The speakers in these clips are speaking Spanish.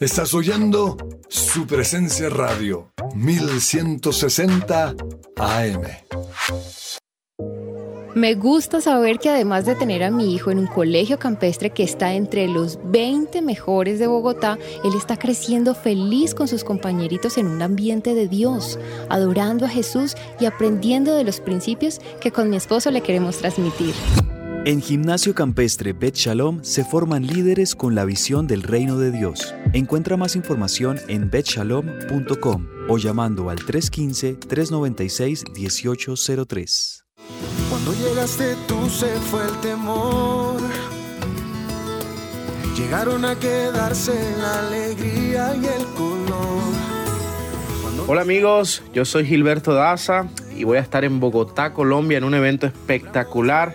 Estás oyendo su presencia radio 1160 AM. Me gusta saber que además de tener a mi hijo en un colegio campestre que está entre los 20 mejores de Bogotá, él está creciendo feliz con sus compañeritos en un ambiente de Dios, adorando a Jesús y aprendiendo de los principios que con mi esposo le queremos transmitir. En Gimnasio Campestre Bet Shalom se forman líderes con la visión del reino de Dios. Encuentra más información en betshalom.com o llamando al 315-396-1803. Cuando llegaste tú se fue el temor. Llegaron a quedarse la alegría y el color. Hola amigos, yo soy Gilberto Daza y voy a estar en Bogotá, Colombia en un evento espectacular.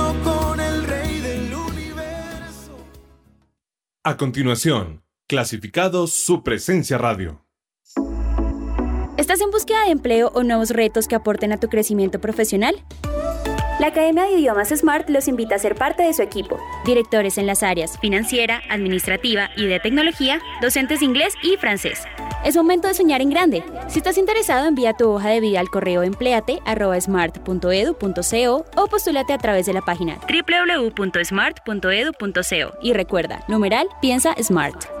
A continuación, clasificados su presencia radio. ¿Estás en búsqueda de empleo o nuevos retos que aporten a tu crecimiento profesional? La Academia de Idiomas Smart los invita a ser parte de su equipo. Directores en las áreas financiera, administrativa y de tecnología, docentes de inglés y francés. Es momento de soñar en grande. Si estás interesado, envía tu hoja de vida al correo empleate.smart.edu.co o postúlate a través de la página www.smart.edu.co. Y recuerda, numeral, piensa Smart.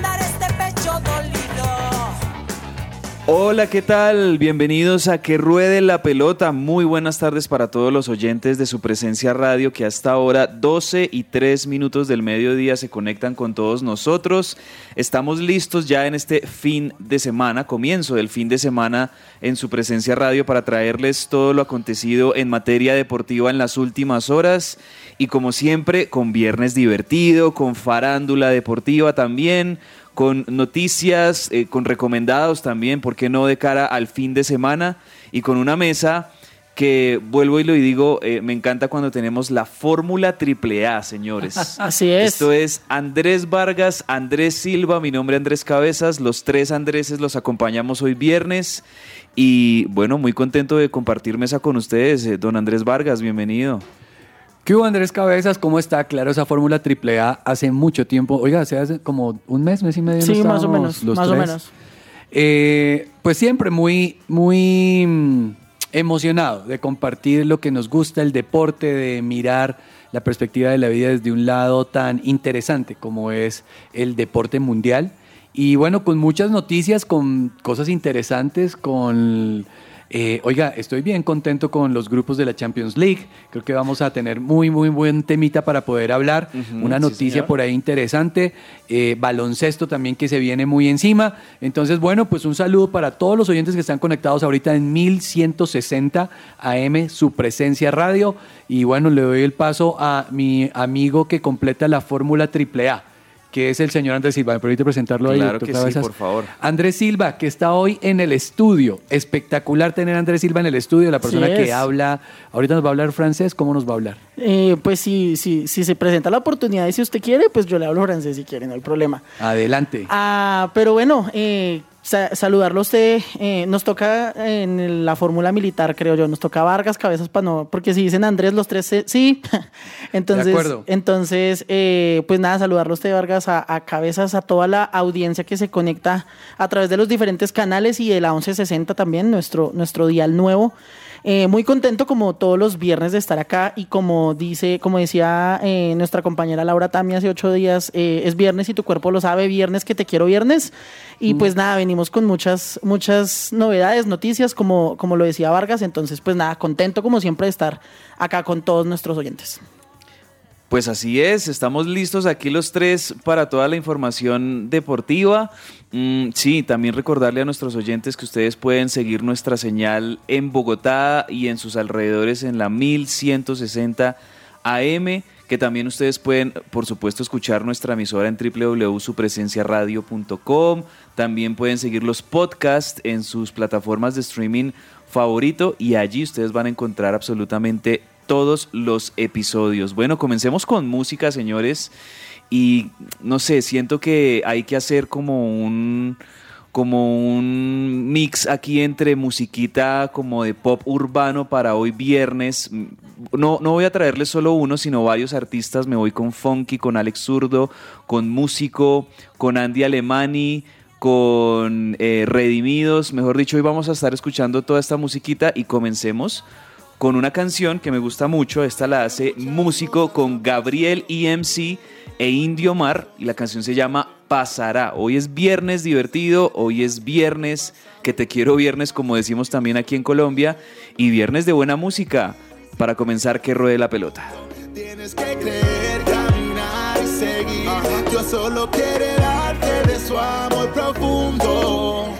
Hola, ¿qué tal? Bienvenidos a Que Ruede la Pelota. Muy buenas tardes para todos los oyentes de su presencia radio que hasta ahora 12 y 3 minutos del mediodía se conectan con todos nosotros. Estamos listos ya en este fin de semana, comienzo del fin de semana en su presencia radio para traerles todo lo acontecido en materia deportiva en las últimas horas y como siempre con viernes divertido, con farándula deportiva también con noticias, eh, con recomendados también, ¿por qué no de cara al fin de semana? Y con una mesa que vuelvo y lo digo, eh, me encanta cuando tenemos la fórmula triple A, señores. Así es. Esto es Andrés Vargas, Andrés Silva, mi nombre Andrés Cabezas, los tres Andréses los acompañamos hoy viernes y bueno, muy contento de compartir mesa con ustedes. Eh, Don Andrés Vargas, bienvenido. ¿Qué hubo, Andrés Cabezas? ¿Cómo está? Claro, esa fórmula triple A hace mucho tiempo. Oiga, hace, hace como un mes, mes y medio. Sí, más o menos, los más o tres. menos. Eh, pues siempre muy, muy mm, emocionado de compartir lo que nos gusta, el deporte, de mirar la perspectiva de la vida desde un lado tan interesante como es el deporte mundial. Y bueno, con muchas noticias, con cosas interesantes, con... eh, oiga, estoy bien contento con los grupos de la Champions League. Creo que vamos a tener muy, muy buen temita para poder hablar. Una noticia por ahí interesante. eh, baloncesto también que se viene muy encima. Entonces, bueno, pues un saludo para todos los oyentes que están conectados ahorita en 1160 AM, su presencia radio. Y bueno, le doy el paso a mi amigo que completa la fórmula triple A. que es el señor Andrés Silva. ¿Me permite presentarlo ahí? Claro que sí, por favor. Andrés Silva, que está hoy en el estudio. Espectacular tener a Andrés Silva en el estudio, la persona que habla. Ahorita nos va a hablar francés. ¿Cómo nos va a hablar? Eh, pues si, si, si se presenta la oportunidad y si usted quiere, pues yo le hablo francés si quiere, no hay problema. Adelante. Ah, pero bueno, eh, sa- saludarlo a usted. eh, nos toca en la fórmula militar, creo yo. Nos toca Vargas, cabezas para no. Porque si dicen Andrés, los tres, se- sí. entonces, De acuerdo. entonces eh, pues nada, saludarlo a usted, Vargas, a, a cabezas, a toda la audiencia que se conecta a través de los diferentes canales y de la 1160 también, nuestro, nuestro dial nuevo. Eh, muy contento como todos los viernes de estar acá y como dice, como decía eh, nuestra compañera Laura Tami hace ocho días, eh, es viernes y tu cuerpo lo sabe, viernes que te quiero viernes. Y pues nada, venimos con muchas, muchas novedades, noticias, como, como lo decía Vargas. Entonces, pues nada, contento como siempre de estar acá con todos nuestros oyentes. Pues así es, estamos listos aquí los tres para toda la información deportiva. Mm, sí, también recordarle a nuestros oyentes que ustedes pueden seguir nuestra señal en Bogotá y en sus alrededores en la 1160 AM, que también ustedes pueden, por supuesto, escuchar nuestra emisora en www.supresenciaradio.com. También pueden seguir los podcasts en sus plataformas de streaming favorito y allí ustedes van a encontrar absolutamente todos los episodios. Bueno, comencemos con música, señores. Y no sé, siento que hay que hacer como un como un mix aquí entre musiquita como de pop urbano para hoy viernes. No, no voy a traerles solo uno, sino varios artistas. Me voy con Funky, con Alex Zurdo, con Músico, con Andy Alemani, con eh, Redimidos. Mejor dicho, hoy vamos a estar escuchando toda esta musiquita y comencemos con una canción que me gusta mucho. Esta la hace Músico con Gabriel EMC e Indio Mar y la canción se llama Pasará. Hoy es viernes divertido, hoy es viernes que te quiero viernes como decimos también aquí en Colombia y viernes de buena música para comenzar que ruede la pelota. Tienes que creer, caminar y seguir. Dios solo quiere darte de su amor profundo.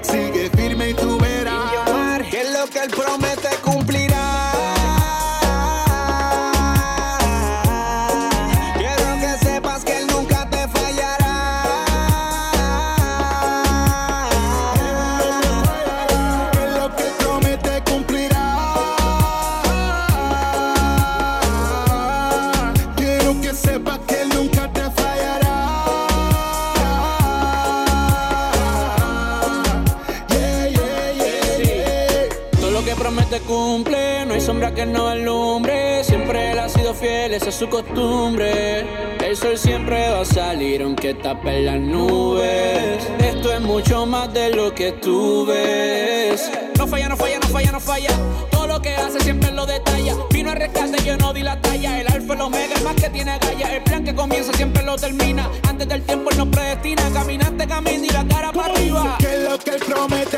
Que no alumbre. Siempre él ha sido fiel, esa es su costumbre. El sol siempre va a salir aunque tape las nubes. Esto es mucho más de lo que tú ves. No falla, no falla, no falla, no falla. Todo lo que hace siempre lo detalla. Vino a rescate, yo no di la talla. El alfa, el omega, el más que tiene galla. El plan que comienza siempre lo termina. Antes del tiempo él nos predestina. Caminaste, camino y la cara para arriba. Que lo que él promete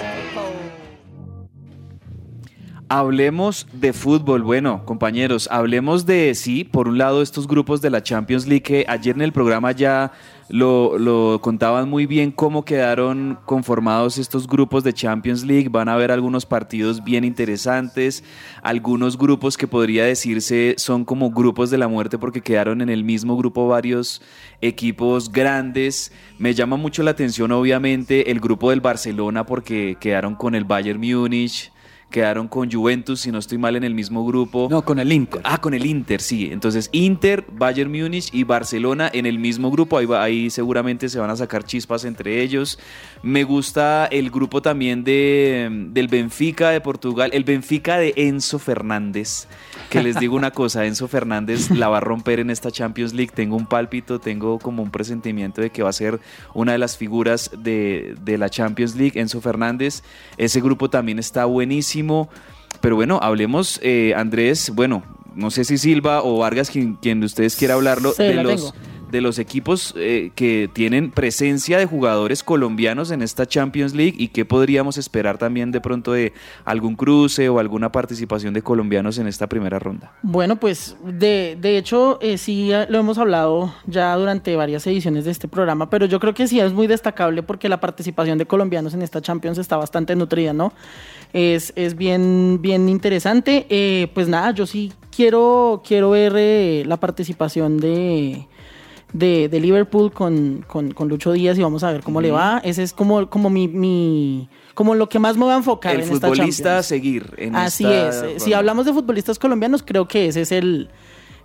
Hablemos de fútbol. Bueno, compañeros, hablemos de, sí, por un lado, estos grupos de la Champions League que ayer en el programa ya lo, lo contaban muy bien cómo quedaron conformados estos grupos de Champions League. Van a haber algunos partidos bien interesantes, algunos grupos que podría decirse son como grupos de la muerte porque quedaron en el mismo grupo varios equipos grandes. Me llama mucho la atención, obviamente, el grupo del Barcelona porque quedaron con el Bayern Múnich quedaron con Juventus, si no estoy mal, en el mismo grupo. No, con el Inter. Ah, con el Inter, sí. Entonces, Inter, Bayern Múnich y Barcelona en el mismo grupo. Ahí, va- ahí seguramente se van a sacar chispas entre ellos. Me gusta el grupo también de, del Benfica de Portugal, el Benfica de Enzo Fernández. Que les digo una cosa, Enzo Fernández la va a romper en esta Champions League. Tengo un pálpito, tengo como un presentimiento de que va a ser una de las figuras de, de la Champions League, Enzo Fernández. Ese grupo también está buenísimo. Pero bueno, hablemos, eh, Andrés, bueno, no sé si Silva o Vargas, quien, quien de ustedes quiera hablarlo, Sí, de los, tengo. De los equipos eh, que tienen presencia de jugadores colombianos en esta Champions League y qué podríamos esperar también de pronto de algún cruce o alguna participación de colombianos en esta primera ronda. Bueno, pues de, de hecho eh, sí lo hemos hablado ya durante varias ediciones de este programa, pero yo creo que sí es muy destacable porque la participación de colombianos en esta Champions está bastante nutrida, ¿no? Es, es bien, bien interesante. Eh, pues nada, yo sí quiero, quiero ver la participación de, de, de Liverpool con, con, con Lucho Díaz y vamos a ver cómo le va. Ese es como, como mi, mi- como lo que más me va a enfocar El en esta futbolista a seguir en Así esta es. Si hablamos de futbolistas colombianos, creo que ese es el,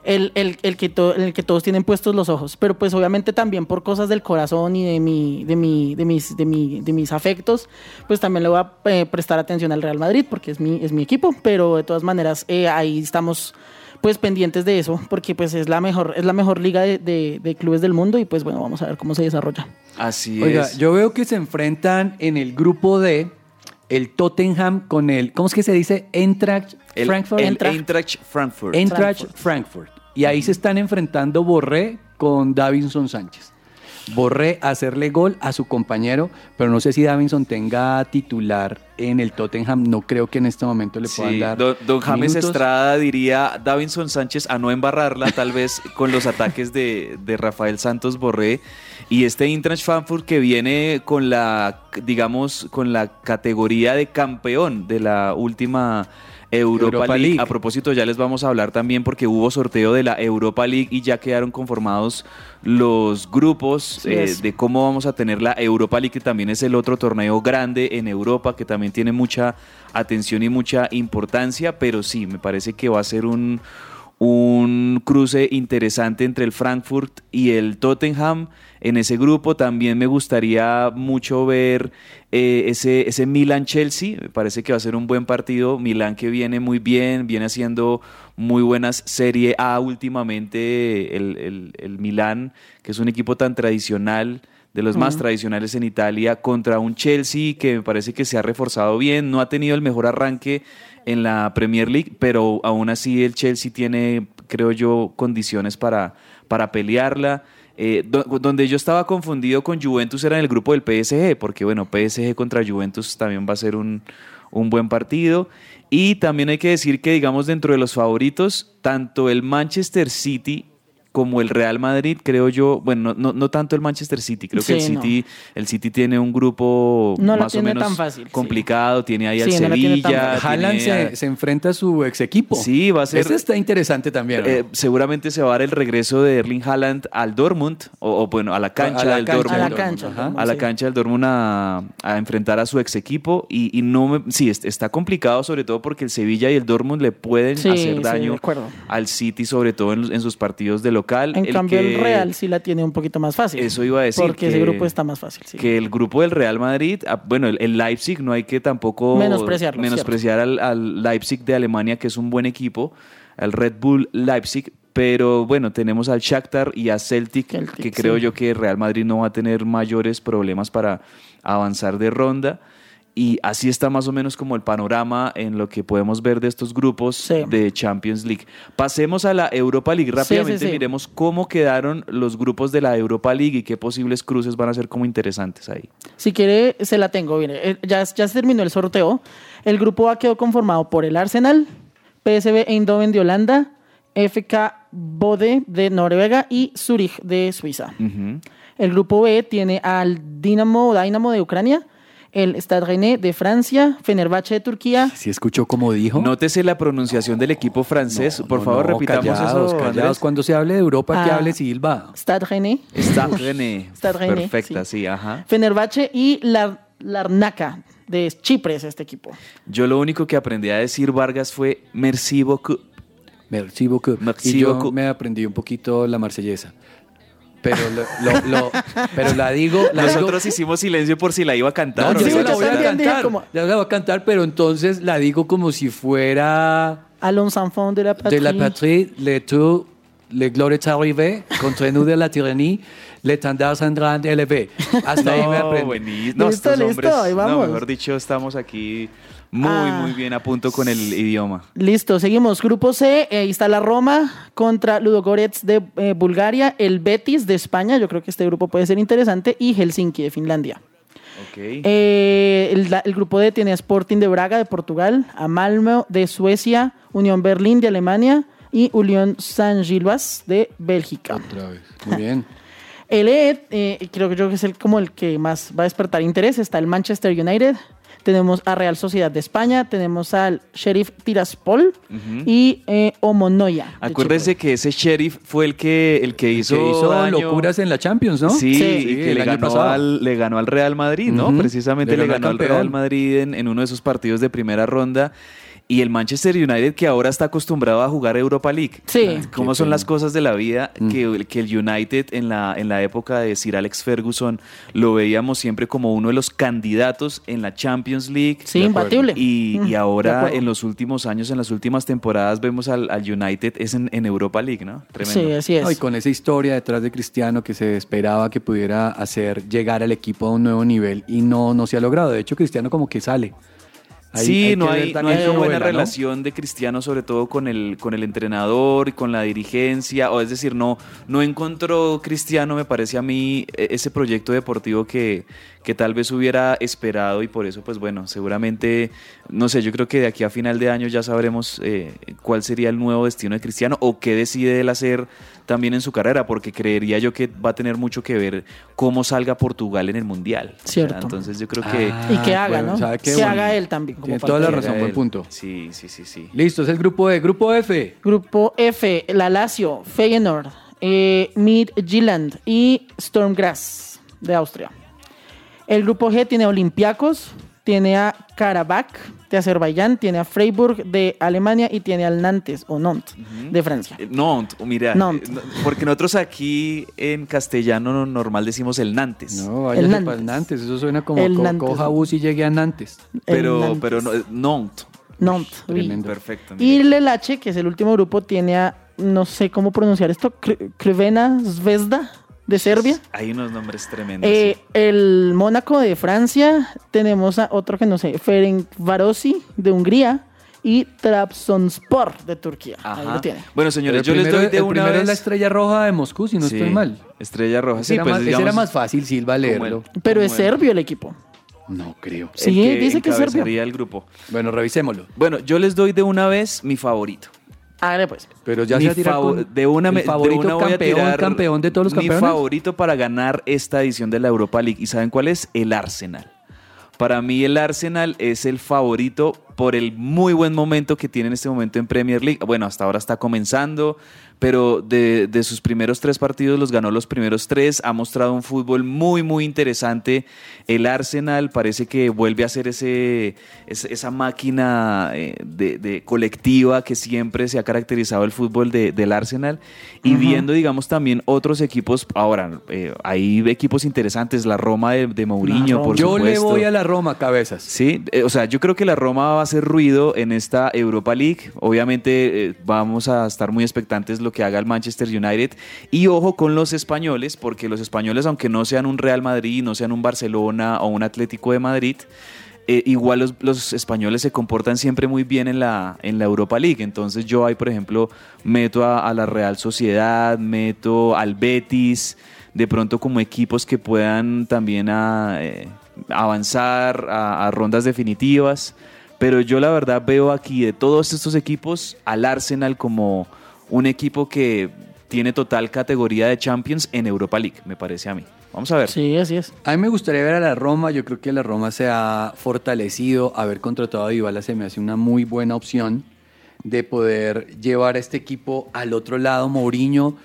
el, el- el que to- el que todos tienen puestos los ojos. Pero pues obviamente también por cosas del corazón y de mi, de mi, de mis, de mi, de mis afectos, pues también le voy a eh, prestar atención al Real Madrid porque es mi, es mi equipo. Pero de todas maneras, eh, ahí estamos pues pendientes de eso, porque pues es la mejor, es la mejor liga de, de- de clubes del mundo y pues bueno, vamos a ver cómo se desarrolla. Así Oiga, es. yo veo que se enfrentan en el grupo D el Tottenham con el, ¿cómo es que se dice? Eintracht El- Frankfurt. el Eintracht Frankfurt. Eintracht Frankfurt. Y ahí se están enfrentando Borré con Davinson Sánchez. Borré hacerle gol a su compañero, pero no sé si Davinson tenga titular en el Tottenham. No creo que en este momento le puedan Sí, dar. don, don James minutos. Estrada diría Davinson Sánchez a no embarrarla, tal vez con los ataques de, de Rafael Santos Borré. Y este Eintracht Frankfurt que viene con la, digamos, con la categoría de campeón de la última Europa, Europa League. League. A propósito, ya les vamos a hablar también porque hubo sorteo de la Europa League y ya quedaron conformados los grupos eh, de cómo vamos a tener la Europa League, que también es el otro torneo grande en Europa, que también tiene mucha atención y mucha importancia, pero sí, me parece que va a ser un, un cruce interesante entre el Frankfurt y el Tottenham. En ese grupo también me gustaría mucho ver eh, ese, ese Milan-Chelsea. Me parece que va a ser un buen partido. Milan que viene muy bien, viene haciendo muy buenas Serie A últimamente. El, el, el Milan, que es un equipo tan tradicional de los más Ujú. tradicionales en Italia, contra un Chelsea que me parece que se ha reforzado bien, no ha tenido el mejor arranque en la Premier League, pero aún así el Chelsea tiene, creo yo, condiciones para, para pelearla. Eh, do- donde yo estaba confundido con Juventus era en el grupo del PSG, porque bueno, PSG contra Juventus también va a ser un, un buen partido. Y también hay que decir que, digamos, dentro de los favoritos, tanto el Manchester City como el Real Madrid, creo yo, bueno, no, no, no tanto el Manchester City, creo que el Sí, no. City, el City tiene un grupo No más o tiene menos tan fácil, sí. complicado, tiene ahí al Sí, Sevilla. Haaland se, se enfrenta a su ex equipo. Sí, va a ser. Este está interesante también. ¿no? Eh, seguramente se va a dar el regreso de Erling Haaland al Dortmund, o, o, bueno, a la cancha A la del cancha Dortmund. A la cancha. Dortmund, A la sí. cancha del Dortmund a, a enfrentar a su ex equipo. Y, y no me, sí, es- está complicado, sobre todo porque el Sevilla y el Dortmund le pueden Sí, sí, hacer de daño acuerdo. al City, sobre todo en, en sus partidos de local. En cambio, que- el Real sí la tiene un poquito más fácil. Eso iba a decir. Porque ese grupo está más fácil, sí. Que el grupo del Real Madrid, ah, bueno, el, el Leipzig, no hay que tampoco Menospreciarlo, menospreciar al, al Leipzig de Alemania, que es un buen equipo, al Red Bull Leipzig. Pero bueno, tenemos al Shakhtar y a Celtic, que creo sí. yo que Real Madrid no va a tener mayores problemas para avanzar de ronda. Y así está más o menos como el panorama en lo que podemos ver de estos grupos de Champions League. Pasemos a la Europa League Sí, rápidamente. sí, sí. Miremos cómo quedaron los grupos de la Europa League y qué posibles cruces van a ser como interesantes ahí. Si quiere, se la tengo. Mire, eh, ya, ya se terminó el sorteo. El grupo A quedó conformado por el Arsenal, PSV Eindhoven de Holanda, FK Bode de Noruega y Zurich de Suiza. El grupo B tiene al Dinamo, Dynamo de Ucrania, el Stade Rennais de Francia, Fenerbahce de Turquía. Si escuchó como dijo. Nótese la pronunciación del equipo francés. Por favor, No, repitamos callados, eso. callados. Cuando se hable de Europa, que Ah. hable Silva. Stade Rennais. Stade René. Stade Rennais, Perfecta, sí, ajá. Fenerbahce y Lar- Larnaca de Chipre es este equipo. Yo lo único que aprendí a decir Vargas fue merci beaucoup. Merci beaucoup. Merci y yo beaucoup. me aprendí un poquito la marsellesa. Pero, lo, lo- lo- pero la digo... La digo- Nosotros hicimos silencio por si la iba a cantar. No, o yo no se la iba voy a cantar. como- Ya la voy a cantar, pero entonces la digo como si fuera A los enfants de la patrie. de la patrie, le tout, le gloire est arrivée, contre nous de la tyrannie, l'étendard sanglant élevé. Hasta ahí me No, aprendí. No, Listo, estos listo, hombres, ahí no, vamos. mejor dicho, estamos aquí muy, Ah. muy bien a punto con el idioma. Listo, seguimos. Grupo C, eh, ahí está la Roma contra Ludogorets de eh, Bulgaria, el Betis de España, yo creo que este grupo puede ser interesante, y Helsinki de Finlandia. Ok. Eh, el, grupo D tiene a Sporting de Braga de Portugal, a Malmö de Suecia, Unión Berlín de Alemania y Unión San Gilbas de Bélgica. Otra vez. Muy bien. El E, eh, creo que yo que es el, como el que más va a despertar interés. Está el Manchester United, tenemos a Real Sociedad de España, tenemos al Sheriff Tiraspol y eh, Omonoya. de Acuérdese que ese sheriff fue el que, el que hizo, que hizo daño. locuras en la Champions, ¿no? Sí, Sí, y que le ganó, al, le ganó al Real Madrid, ¿no? Precisamente Le le ganó al. Real Madrid en, en uno de sus partidos de primera ronda. Y el Manchester United, que ahora está acostumbrado a jugar Europa League. Sí. ¿Cómo son las cosas de la vida? Mm. Que, que el United en la, en la época de Sir Alex Ferguson lo veíamos siempre como uno de los candidatos en la Champions League. Sí, imbatible. Y, Mm, y ahora en los últimos años, en las últimas temporadas, vemos al, al United es en, en Europa League, ¿no? Tremendo. Sí, así es. No, y con esa historia detrás de Cristiano que se esperaba que pudiera hacer llegar al equipo a un nuevo nivel y no, no se ha logrado. De hecho, Cristiano como que sale. Sí, hay no hay, no hay una buena relación de Cristiano, sobre todo con el, con el entrenador y con la dirigencia. O es decir, no, no encontró Cristiano, me parece a mí, e- ese proyecto deportivo que, que tal vez hubiera esperado. Y por eso, pues bueno, seguramente, no sé, yo creo que de aquí a final de año ya sabremos eh, cuál sería el nuevo destino de Cristiano o qué decide él hacer también en su carrera, porque creería yo que va a tener mucho que ver cómo salga Portugal en el Mundial. O sea, Cierto. entonces yo creo que... Ah, y que haga, bueno, ¿no? Que Bueno, haga él también. como Tiene toda la razón, buen punto. Sí, sí, sí, sí. Listo, es el grupo E. Grupo F. Grupo F, la Lazio, Feyenoord, eh, Midtjylland y Stormgrass de Austria. El grupo G tiene Olympiacos, tiene a Karabakh de Azerbaiyán, tiene a Freiburg de Alemania y tiene al Nantes o Nantes de Francia. Eh, Nantes, mira, Nantes. eh, porque nosotros aquí en castellano no- normal decimos el Nantes. No, váyase El para Nantes. el Nantes. Eso suena como El co- Nantes. coja bus y llegue a Nantes. El pero, Nantes. pero no, eh, Nantes. Nantes. Perfecto. Y mire. el H, que es el último grupo, tiene a, no sé cómo pronunciar esto, Crvena Zvezda de Serbia. Hay unos nombres tremendos. Eh, sí. el Mónaco de Francia, tenemos a otro que no sé, Ferencvarosi de Hungría y Trabzonspor de Turquía. Ahí Ajá. lo tiene. Bueno, señores, el yo les doy de el una primero vez. es la estrella roja de Moscú, si no Sí, estoy mal. Estrella Roja, sí, era, pues más, ese era más fácil, Silva, leerlo. el- Pero es el- serbio el equipo. No creo. el Sí, que dice que es serbio. el grupo. Bueno, revisémoslo. Bueno, yo les doy de una vez mi favorito. Hágale pues. Pero ya Mi se de una, el me- de favorito una voy a campeón, tirar campeón de todos los Mi campeones. favorito para ganar esta edición de la Europa League. ¿Y saben cuál es? El Arsenal. Para mí el Arsenal es el favorito por el muy buen momento que tiene en este momento en Premier League. Bueno, hasta ahora está comenzando, pero de, de sus primeros tres partidos los ganó los primeros tres. Ha mostrado un fútbol muy, muy interesante. El Arsenal parece que vuelve a ser ese, esa máquina eh, de, de colectiva que siempre se ha caracterizado el fútbol de- del Arsenal. Y viendo, digamos, también otros equipos. Ahora, eh, hay equipos interesantes. La Roma de, de Mourinho, Roma. por Yo le voy a la Roma, cabezas. Sí, eh, o sea, yo creo que la Roma va a hacer ruido en esta Europa League. Obviamente eh, vamos a estar muy expectantes lo que haga el Manchester United. Y ojo con los españoles, porque los españoles, aunque no sean un Real Madrid, no sean un Barcelona o un Atlético de Madrid, eh, igual los, los españoles se comportan siempre muy bien en la, en la Europa League. Entonces yo ahí, por ejemplo, meto a, la Real Sociedad, meto al Betis, de pronto como equipos que puedan también a, eh, avanzar a, a rondas definitivas. Pero yo la verdad veo aquí de todos estos equipos al Arsenal como un equipo que tiene total categoría de Champions en Europa League, me parece a mí. Vamos a ver. Sí, así es. A mí me gustaría ver a la Roma. Yo creo que la Roma se ha fortalecido. Haber contratado a Dybala se me hace una muy buena opción de poder llevar a este equipo al otro lado. Mourinho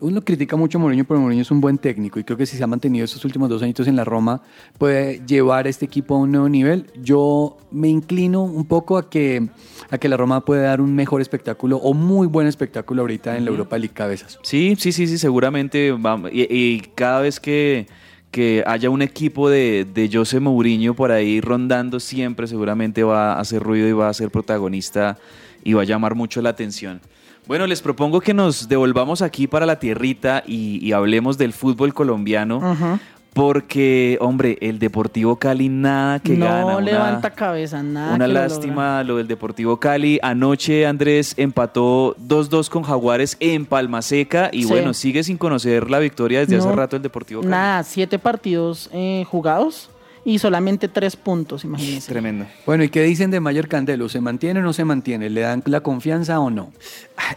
uno critica mucho a Mourinho, pero Mourinho es un buen técnico y creo que si se ha mantenido estos últimos dos añitos en la Roma, puede llevar a este equipo a un nuevo nivel. Yo me inclino un poco a que, a que la Roma puede dar un mejor espectáculo o muy buen espectáculo ahorita en la Europa League Cabezas. Sí, sí, sí, sí, seguramente. y, y cada vez que, que haya un equipo de, de José Mourinho por ahí rondando, siempre seguramente va a hacer ruido y va a ser protagonista y va a llamar mucho la atención. Bueno, les propongo que nos devolvamos aquí para la tierrita y, y hablemos del fútbol colombiano. Ajá. Porque, hombre, el Deportivo Cali nada que no gana. una- levanta cabeza, nada. una que lástima lo del Deportivo Cali. Anoche Andrés empató 2-2 con Jaguares en Palma Seca y Sí. bueno, sigue sin conocer la victoria desde hace No, rato el Deportivo Cali. Nada, siete partidos eh, jugados y solamente tres puntos, imagínense. Tremendo. Bueno, ¿y qué dicen de Mayer Candelo? ¿Se mantiene o no se mantiene? ¿Le dan la confianza o no?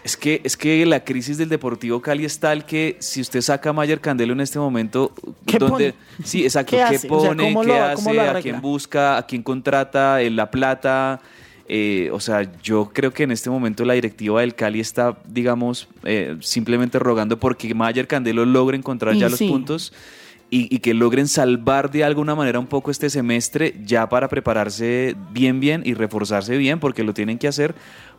Es que, es que la crisis del Deportivo Cali es tal que si usted saca a Mayer Candelo en este momento, ¿Qué ¿dónde, pone? sí, exacto, ¿Qué ¿qué, hace? O sea, pone? ¿cómo ¿Qué lo- hace? cómo lo ¿A quién busca? ¿A quién contrata? ¿En la plata? Eh, o sea, yo creo que en este momento la directiva del Cali está, digamos, eh, simplemente rogando porque Mayer Candelo logre encontrar Y ya los sí. puntos y, que logren salvar de alguna manera un poco este semestre ya para prepararse bien, bien y reforzarse bien, porque lo tienen que hacer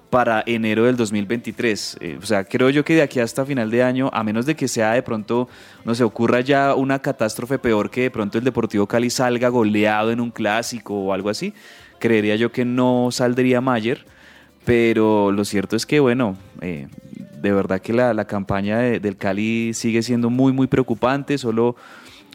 para enero del 2023. Eh, o sea, creo yo que de aquí hasta final de año, a menos de que sea de pronto, no se ocurra ya una catástrofe peor que de pronto el Deportivo Cali salga goleado en un clásico o algo así, creería yo que no saldría Mayer. Pero lo cierto es que, bueno, eh, de verdad que la, la campaña de- del Cali sigue siendo muy, muy preocupante. Solo,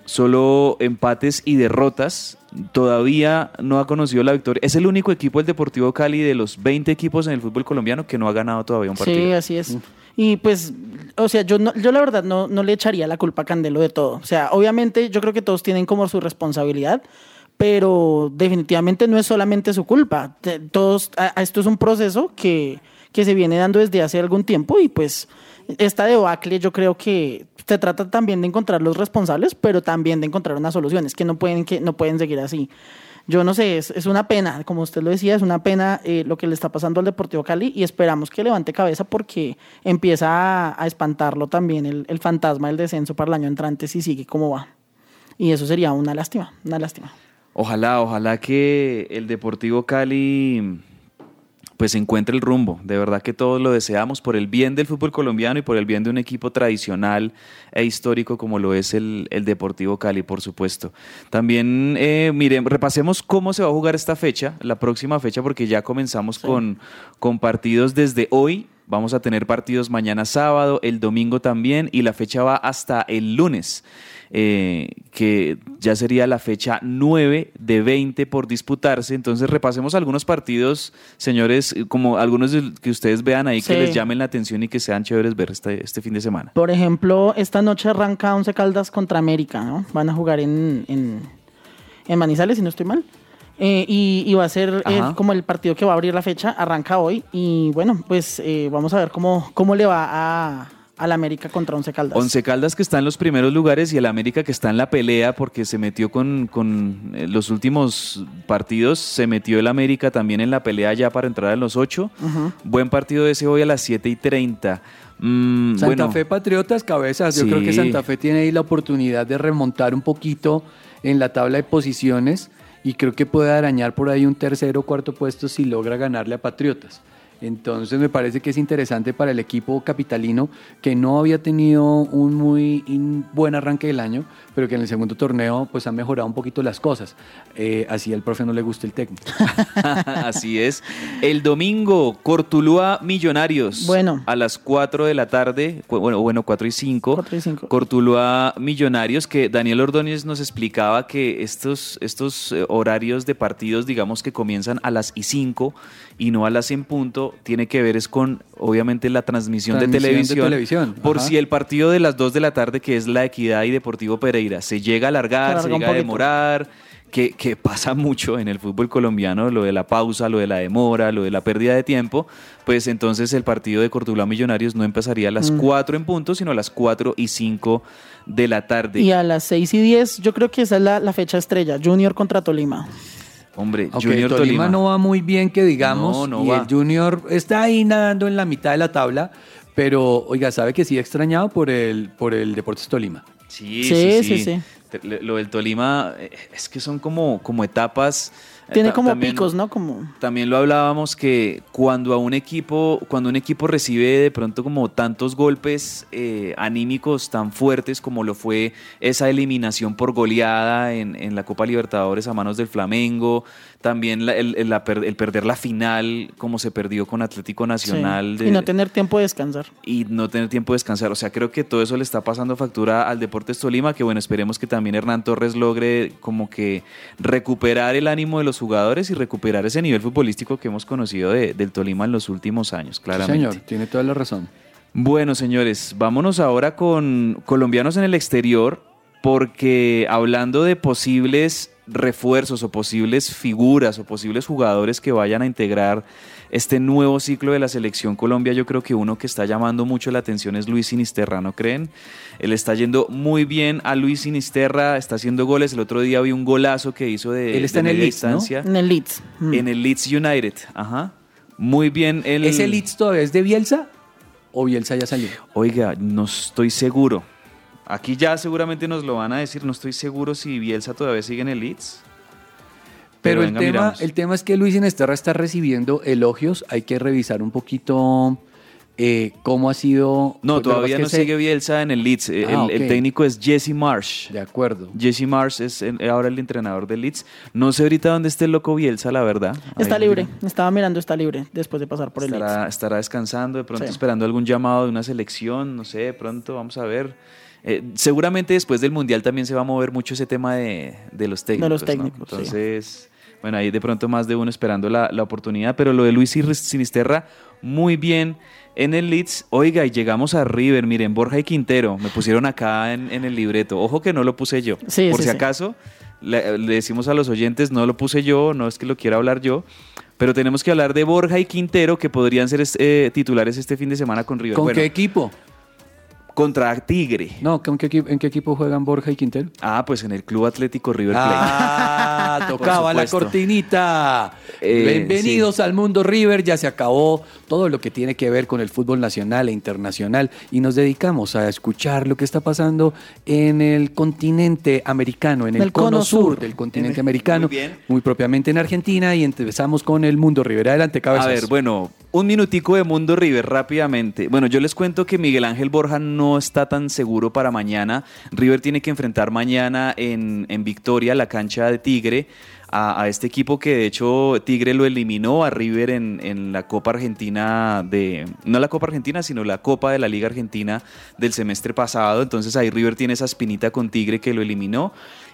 solo empates y derrotas. Todavía no ha conocido la victoria. Es el único equipo del Deportivo Cali de los 20 equipos en el fútbol colombiano que no ha ganado todavía un partido. Sí, así es. Y pues, o sea, yo, no, yo la verdad no, no le echaría la culpa a Candelo de todo. O sea, obviamente yo creo que todos tienen como su responsabilidad, pero definitivamente no es solamente su culpa. Todos, a- a esto es un proceso que, que se viene dando desde hace algún tiempo y pues esta debacle yo creo que se trata también de encontrar los responsables, pero también de encontrar unas soluciones que no pueden, que no pueden seguir así. Yo no sé, es, es una pena, como usted lo decía, es una pena eh, lo que le está pasando al Deportivo Cali y esperamos que levante cabeza porque empieza a, espantarlo también el, el fantasma del descenso para el año entrante si sigue como va. Y eso sería una lástima, una lástima. Ojalá, ojalá que el Deportivo Cali pues encuentre el rumbo. De verdad que todos lo deseamos por el bien del fútbol colombiano y por el bien de un equipo tradicional e histórico como lo es el, el Deportivo Cali, por supuesto. También, eh, miren, repasemos cómo se va a jugar esta fecha, la próxima fecha, porque ya comenzamos con, con partidos desde hoy. Vamos a tener partidos mañana sábado, el domingo también, y la fecha va hasta el lunes eh, que ya sería la fecha 9 de 20 por disputarse. Entonces repasemos algunos partidos, señores, como algunos de- que ustedes vean ahí Sí. que les llamen la atención y que sean chéveres ver este, este fin de semana. Por ejemplo, esta noche arranca Once Caldas contra América, ¿no? Van a jugar en, en, en Manizales, si no estoy mal. Eh, y, y va a ser como el partido que va a abrir la fecha, arranca hoy. Y bueno, pues eh, vamos a ver cómo, cómo le va a, al América contra Once Caldas. Once Caldas que está en los primeros lugares y el América que está en la pelea porque se metió con, con eh, los últimos partidos, se metió el América también en la pelea ya para entrar en los ocho. Buen partido ese hoy a las 7 y 30. Mm, Santa bueno, Fe Patriotas, cabezas. Yo Sí. creo que Santa Fe tiene ahí la oportunidad de remontar un poquito en la tabla de posiciones y creo que puede arañar por ahí un tercero o cuarto puesto si logra ganarle a Patriotas. Entonces me parece que es interesante para el equipo capitalino que no había tenido un muy in- buen arranque del año, pero que en el segundo torneo pues ha mejorado un poquito las cosas. Eh, así al profe no le gusta el técnico. Así es. El domingo, Cortulúa Millonarios. Bueno. A las 4 de la tarde, bueno, bueno 4 y 5. 4 y 5. Cortulúa Millonarios, que Daniel Ordóñez nos explicaba que estos, estos eh, horarios de partidos, digamos que comienzan a las y 5 y no a las en punto, tiene que ver es con, obviamente, la transmisión, de Transmisión de televisión. televisión, Por ajá. si el partido de las 2 de la tarde, que es la Equidad y Deportivo Pereira, se llega a alargar, Se llega a demorar, que, que pasa mucho en el fútbol colombiano, lo de la pausa, lo de la demora, lo de la pérdida de tiempo, pues entonces el partido de Cortuluá Millonarios no empezaría a las Mm. 4 en punto, sino a las 4 y 5 de la tarde. Y a las 6 y 10, yo creo que esa es la, la fecha estrella. Junior contra Tolima. Hombre, Junior Tolima, Tolima. no va muy bien que digamos No, no y va. el Junior está ahí nadando en la mitad de la tabla, Pero, oiga, ¿sabe que sí extrañado por el, por el Deportes Tolima? Sí, Sí, sí, sí, sí. sí. Lo del Tolima eh, es que son como, como etapas. Tiene como también- picos, ¿no? Como... También lo hablábamos que cuando a un equipo, cuando un equipo recibe de pronto como tantos golpes eh, anímicos tan fuertes como lo fue esa eliminación por goleada en, en la Copa Libertadores a manos del Flamengo, también la- el, el- la per- el perder la final como se perdió con Atlético sí. Nacional de- Y no tener tiempo de descansar. y no tener tiempo de descansar. O sea, creo que todo eso le está pasando factura al Deportes Tolima, que bueno, esperemos que también Hernán Torres logre como que recuperar el ánimo de los jugadores y recuperar ese nivel futbolístico que hemos conocido de- del Tolima en los últimos años, Sí, claramente. señor, tiene toda la razón. Bueno, señores, vámonos ahora con colombianos en el exterior, porque hablando de posibles refuerzos o posibles figuras o posibles jugadores que vayan a integrar este nuevo ciclo de la selección Colombia, yo creo que uno que está llamando mucho la atención es Luis Sinisterra, ¿no creen? Él está yendo muy bien a Luis Sinisterra, está haciendo goles. El otro día vi un golazo que hizo de, Él está de en el Leeds, ¿no? distancia. En el Leeds. Mm. En el Leeds United, ajá. Muy bien. El... ¿Ese Leeds todavía es de Bielsa o Bielsa ya salió? Oiga, no estoy seguro. Aquí ya seguramente nos lo van a decir. No estoy seguro si Bielsa todavía sigue en el Leeds. Pero, el, venga, tema, miramos. el tema es que Luis Inesterra está recibiendo elogios. Hay que revisar un poquito eh, cómo ha sido. No, pues, todavía no se- sigue Bielsa en el Leeds. Eh, Ah, el, técnico es Jesse Marsh. De acuerdo. Jesse Marsh es ahora el entrenador del Leeds. No sé ahorita dónde esté el loco Bielsa, la verdad. Está Ahí libre. mira. Estaba mirando, está libre después de pasar por el Leeds. Estará, estará descansando, de pronto Sí. esperando algún llamado de una selección, no sé, de pronto vamos a ver. Eh, seguramente después del Mundial también se va a mover mucho ese tema de, de los técnicos. los ¿no? técnicos, sí. Entonces, bueno, ahí de pronto más de uno esperando la, la oportunidad, pero lo de Luis Sinisterra, muy bien en el Leeds. Oiga, y llegamos a River, miren, Borja y Quintero, me pusieron acá en, en el libreto. Ojo que no lo puse yo. Sí, Por sí, si sí. acaso, le, le decimos a los oyentes, no lo puse yo, no es que lo quiera hablar yo. Pero tenemos que hablar de Borja y Quintero, que podrían ser eh, titulares este fin de semana con River. ¿Con Bueno, qué equipo? Contra Tigre. No, ¿con qué, ¿en qué equipo juegan Borja y Quintero? Ah, pues en el Club Atlético River Plate. Ah, tocaba la cortinita. Eh, Bienvenidos al mundo River. Ya se acabó todo lo que tiene que ver con el fútbol nacional e internacional y nos dedicamos a escuchar lo que está pasando en el continente americano, en el, cono, cono sur, sur. del continente Muy americano, bien. muy propiamente en Argentina y empezamos con el mundo River. Adelante, cabezas. A ver, bueno, un minutico de Mundo River rápidamente. Bueno, yo les cuento que Miguel Ángel Borja no está tan seguro para mañana. River tiene que enfrentar mañana en, en Victoria, la cancha de Tigre, a, a este equipo que de hecho Tigre lo eliminó a River en, en la Copa Argentina de... No la Copa Argentina, sino la Copa de la Liga Argentina del semestre pasado. Entonces ahí River tiene esa espinita con Tigre que lo eliminó.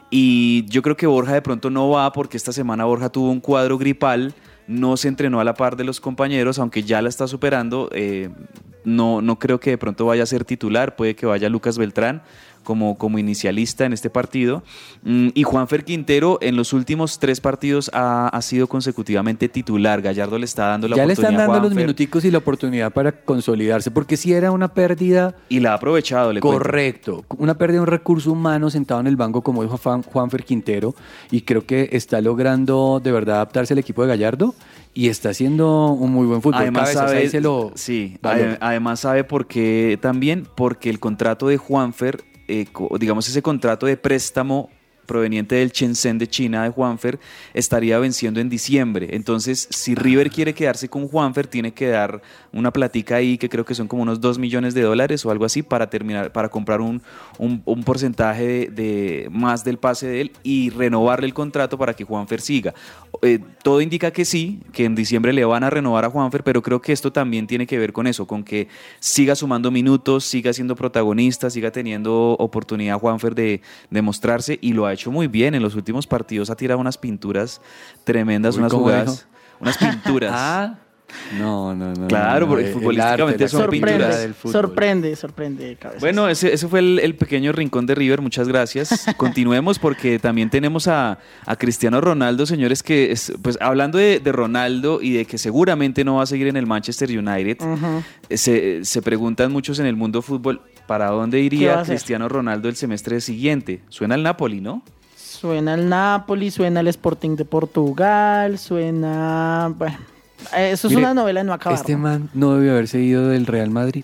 Y yo creo que Borja de pronto no va porque esta semana Borja tuvo un cuadro gripal, no se entrenó a la par de los compañeros, aunque ya la está superando. eh, no, no creo que de pronto vaya a ser titular, puede que vaya Lucas Beltrán como, como inicialista en este partido. Mm, y Juanfer Quintero en los últimos tres partidos ha, ha sido consecutivamente titular. Gallardo le está dando la ya le oportunidad están a dando los minuticos y la oportunidad para consolidarse, porque si era una pérdida Y la ha aprovechado, le cuento. Correcto. Una pérdida de un recurso humano sentado en el banco, como dijo Juan, Juanfer Quintero, y creo que está logrando de verdad adaptarse al equipo de Gallardo y está haciendo un muy buen fútbol. Además Cabezas, sabe, ahí se lo sí, además sabe por qué también, porque el contrato de Juanfer, eh, digamos ese contrato de préstamo proveniente del Shenzhen de China de Juanfer estaría venciendo en diciembre. Entonces, si River quiere quedarse con Juanfer, tiene que dar una platica ahí que creo que son como unos 2 millones de dólares o algo así para terminar, para comprar un, un- un porcentaje de, de más del pase de él y renovarle el contrato para que Juanfer siga. Eh, todo indica que sí, que en diciembre le van a renovar a Juanfer, pero creo que esto también tiene que ver con eso, con que siga sumando minutos, siga siendo protagonista, siga teniendo oportunidad Juanfer de, de mostrarse y lo ha hecho muy bien. En los últimos partidos ha tirado unas pinturas tremendas, Uy, unas ¿cómo jugadas, dijo? unas pinturas. Ah, no, no, no. Claro, no, no, porque el futbolísticamente arte, son pinturas. del. Sorprende, sorprende, cabezas. Bueno, ese, ese fue el, el pequeño rincón de River, muchas gracias. Continuemos porque también tenemos a, a Cristiano Ronaldo, señores, que es, pues hablando de, de Ronaldo y de que seguramente no va a seguir en el Manchester United, eh, se, se preguntan muchos en el mundo fútbol, ¿para dónde ¿Qué va a iría? Cristiano Ronaldo el semestre siguiente? Suena al Napoli, ¿no? Suena el Napoli, suena el Sporting de Portugal, suena... Bueno, eso es Mire, una novela de no acabar. Este man no debió haberse ido del Real Madrid.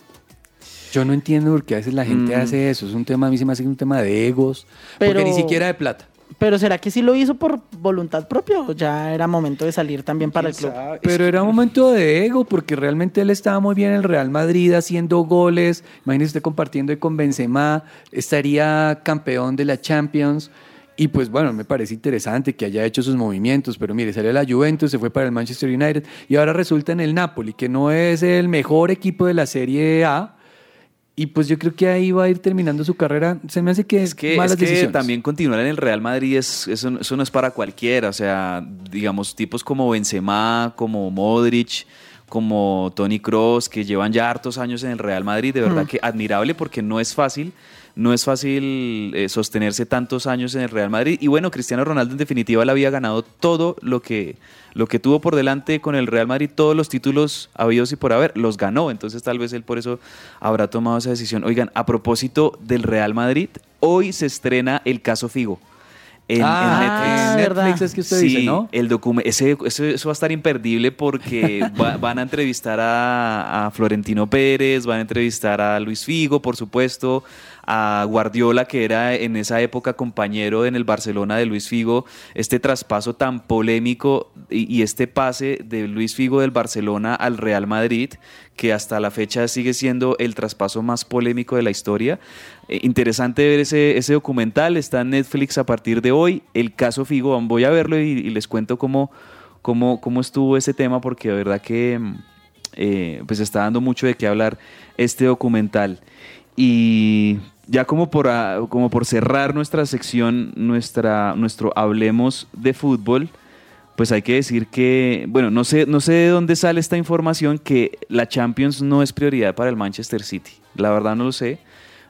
Yo no entiendo por qué a veces la gente Mm. hace eso. Es un tema, a mí se me hace que es un tema de egos. Pero- Porque ni siquiera de plata. Pero ¿será que sí lo hizo por voluntad propia o ya era momento de salir también para el club? Pero era un momento de ego, porque realmente él estaba muy bien en el Real Madrid haciendo goles. Imagínese usted compartiendo con Benzema, estaría campeón de la Champions. Y pues bueno, me parece interesante que haya hecho sus movimientos, pero mire, salió la Juventus, se fue para el Manchester United y ahora resulta en el Napoli, que no es el mejor equipo de la Serie A. Y pues yo creo que ahí va a ir terminando su carrera. Se me hace que es que, malas es que decisiones. también continuar en el Real Madrid es, eso, eso no es para cualquiera. O sea, digamos, tipos como Benzema, como Modric, como Tony Cross, que llevan ya hartos años en el Real Madrid, de verdad Mm. que admirable porque no es fácil. No es fácil eh, sostenerse tantos años en el Real Madrid. Y bueno, Cristiano Ronaldo en definitiva le había ganado todo lo que, lo que tuvo por delante con el Real Madrid, todos los títulos habidos y por haber, los ganó. Entonces tal vez él por eso habrá tomado esa decisión. Oigan, a propósito del Real Madrid, hoy se estrena el caso Figo. En, Ah, en Netflix. Netflix es que usted Sí, dice, ¿no? El ese, ese- eso va a estar imperdible porque va- van a entrevistar a, a Florentino Pérez, van a entrevistar a Luis Figo, por supuesto, a Guardiola, que era en esa época compañero en el Barcelona de Luis Figo, este traspaso tan polémico y, este pase de Luis Figo del Barcelona al Real Madrid, que hasta la fecha sigue siendo el traspaso más polémico de la historia. Eh, interesante ver ese, ese documental, está en Netflix a partir de hoy, el caso Figo, voy a verlo y, y les cuento cómo, cómo, cómo estuvo ese tema, porque de verdad que mm, eh, pues está dando mucho de qué hablar este documental. Y ya como por, a- como por cerrar nuestra sección, nuestra, nuestro Hablemos de Fútbol, pues hay que decir que, bueno, no sé, no sé de dónde sale esta información que la Champions no es prioridad para el Manchester City. La verdad no lo sé.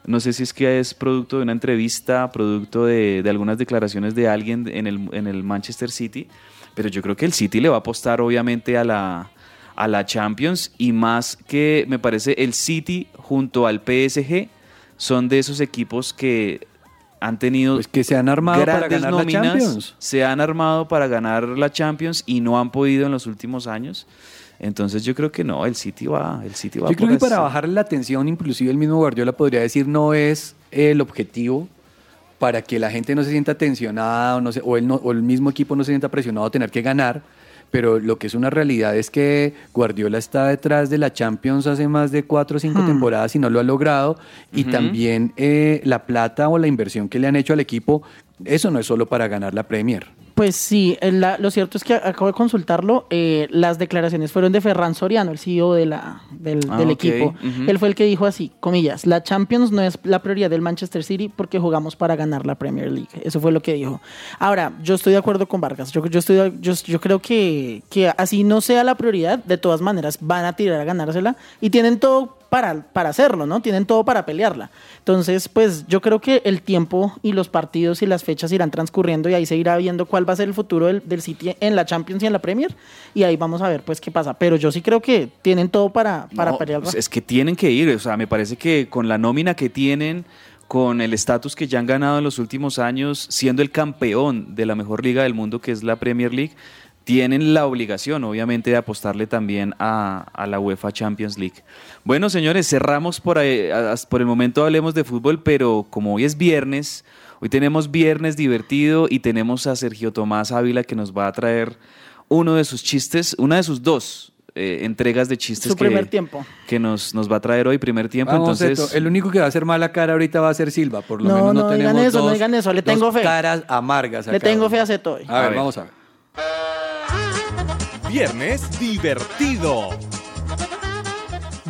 No sé si es que es producto de una entrevista, producto de, de algunas declaraciones de alguien en el, en el Manchester City, pero yo creo que el City le va a apostar obviamente a la, a la Champions y más que me parece el City junto al PSG son de esos equipos que han tenido Pues que se han armado para ganar la Champions. se han armado para ganar la Champions y no han podido en los últimos años. Entonces yo creo que no, el City va, el City va Yo creo que para bajarle la tensión, inclusive el mismo Guardiola podría decir, no es el objetivo para que la gente no se sienta tensionada o, no se- o, el, no- o el mismo equipo no se sienta presionado a tener que ganar. Pero lo que es una realidad es que Guardiola está detrás de la Champions hace más de cuatro o cinco Hmm. temporadas y no lo ha logrado. Y también eh, la plata o la inversión que le han hecho al equipo, eso no es solo para ganar la Premier. Pues sí, eh, la- lo cierto es que acabo de consultarlo. eh, las declaraciones fueron de Ferran Soriano, el CEO de la, del, Ah, del equipo. Él fue el que dijo así, comillas, la Champions no es la prioridad del Manchester City porque jugamos para ganar la Premier League. Eso fue lo que dijo. Ahora, yo estoy de acuerdo con Vargas. Yo, yo, estoy, yo, yo creo que, que así no sea la prioridad, de todas maneras van a tirar a ganársela y tienen todo para, para hacerlo, ¿no? Tienen todo para pelearla. Entonces, pues yo creo que el tiempo y los partidos y las fechas irán transcurriendo y ahí se irá viendo cuál va a ser el futuro del, del City en la Champions y en la Premier y ahí vamos a ver pues qué pasa. Pero yo sí creo que tienen todo para, para No, pelearla. pues es que tienen que ir, o sea, me parece que con la nómina que tienen, con el estatus que ya han ganado en los últimos años, siendo el campeón de la mejor liga del mundo, que es la Premier League, tienen la obligación, obviamente, de apostarle también a, a la UEFA Champions League. Bueno, señores, cerramos por, ahí, a- por el momento, hablemos de fútbol, pero como hoy es viernes, hoy tenemos viernes divertido y tenemos a Sergio Tomás Ávila que nos va a traer uno de sus chistes, una de sus dos eh, entregas de chistes Su que, primer tiempo. que nos, nos va a traer hoy, primer tiempo. Vamos, entonces, el único que va a hacer mala cara ahorita va a ser Silva. Por lo No, menos no, no digan tenemos eso, no dos- digan eso, le dos tengo fe. caras amargas. Le acá. tengo fe a Zeto hoy. A ver, vamos a ver. Viernes divertido.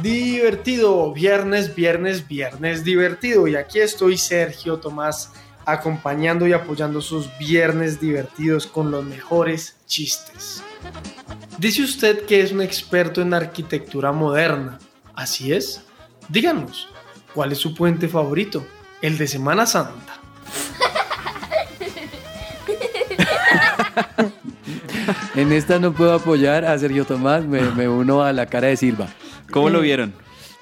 Divertido, viernes, viernes, viernes divertido. Y aquí estoy, Sergio Tomás, acompañando y apoyando sus viernes divertidos con los mejores chistes. Dice usted que es un experto en arquitectura moderna. ¿Así es? Díganos, ¿cuál es su puente favorito? El de Semana Santa. En esta no puedo apoyar a Sergio Tomás, me, me uno a la cara de Silva. ¿Cómo lo vieron?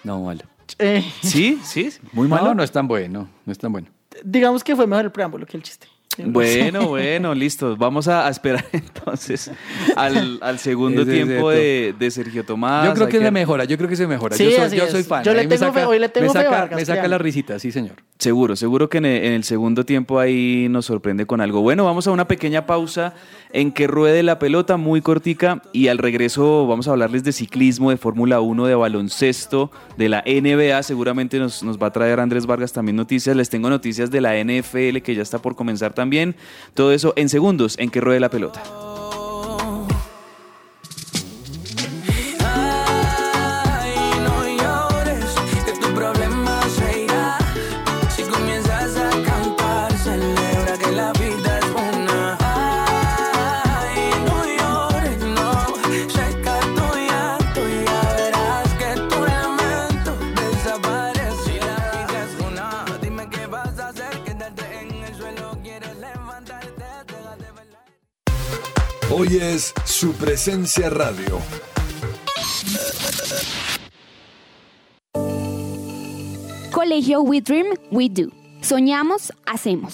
No, malo. Eh, ¿Sí? ¿Sí? Muy malo. No, no es tan bueno, no es tan bueno. digamos que fue mejor el preámbulo que el chiste. Bueno, bueno, listo. Vamos a, a esperar entonces al, al segundo es tiempo de, de Sergio Tomás. Yo creo Hay que se mejora, yo creo que se mejora. Sí, yo soy, así yo es. soy fan. Yo le me tengo fe, hoy le tengo me fe, saca, Vargas, me saca la risita, sí, señor. Seguro, seguro que en el, en el segundo tiempo ahí nos sorprende con algo. Bueno, vamos a una pequeña pausa en que ruede la pelota muy cortica y al regreso vamos a hablarles de ciclismo, de Fórmula 1, de baloncesto, de la NBA. Seguramente nos, nos va a traer Andrés Vargas también noticias. Les tengo noticias de la NFL que ya está por comenzar también. Todo eso en segundos en que ruede la pelota. Hoy es su presencia radio. Colegio We Dream, We Do. Soñamos, hacemos.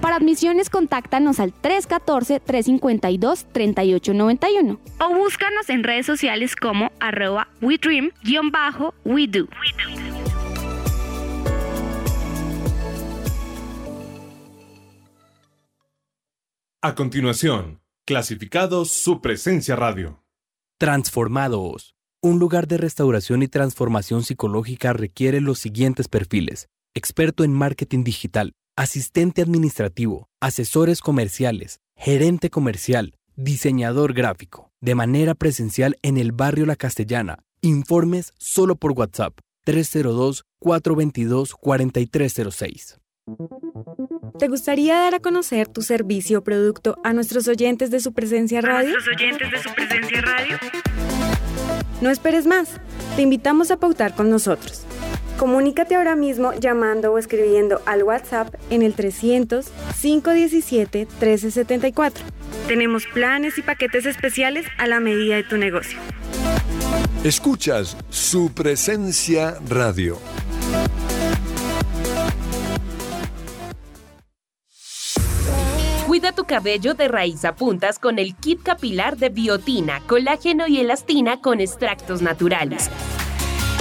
Para admisiones, contáctanos al 314-352-3891 o búscanos en redes sociales como arroba WeDream-WeDo. A continuación, clasificados su presencia radio. Transformados. Un lugar de restauración y transformación psicológica requiere los siguientes perfiles. Experto en marketing digital, asistente administrativo, asesores comerciales, gerente comercial, diseñador gráfico, de manera presencial en el barrio La Castellana. Informes solo por WhatsApp 302-422-4306. ¿Te gustaría dar a conocer tu servicio o producto a nuestros oyentes de su presencia radio? oyentes de su presencia radio? No esperes más. Te invitamos a pautar con nosotros. Comunícate ahora mismo llamando o escribiendo al WhatsApp en el 300-517-1374. Tenemos planes y paquetes especiales a la medida de tu negocio. Escuchas su presencia radio. Cuida tu cabello de raíz a puntas con el kit capilar de biotina, colágeno y elastina con extractos naturales.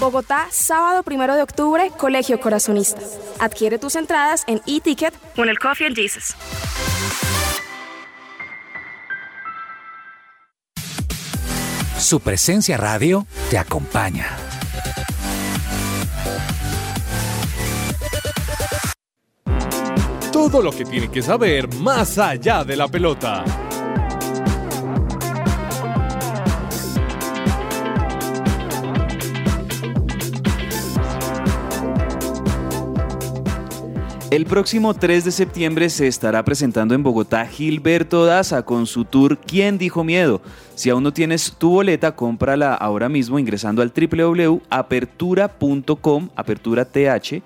Bogotá, sábado primero de octubre, Colegio Corazonista. Adquiere tus entradas en e-ticket con el Coffee and Jesus. Su presencia radio te acompaña. Todo lo que tiene que saber más allá de la pelota. El próximo 3 de septiembre se estará presentando en Bogotá Gilberto Daza con su tour ¿Quién dijo miedo? Si aún no tienes tu boleta, cómprala ahora mismo ingresando al www.apertura.com, apertura TH,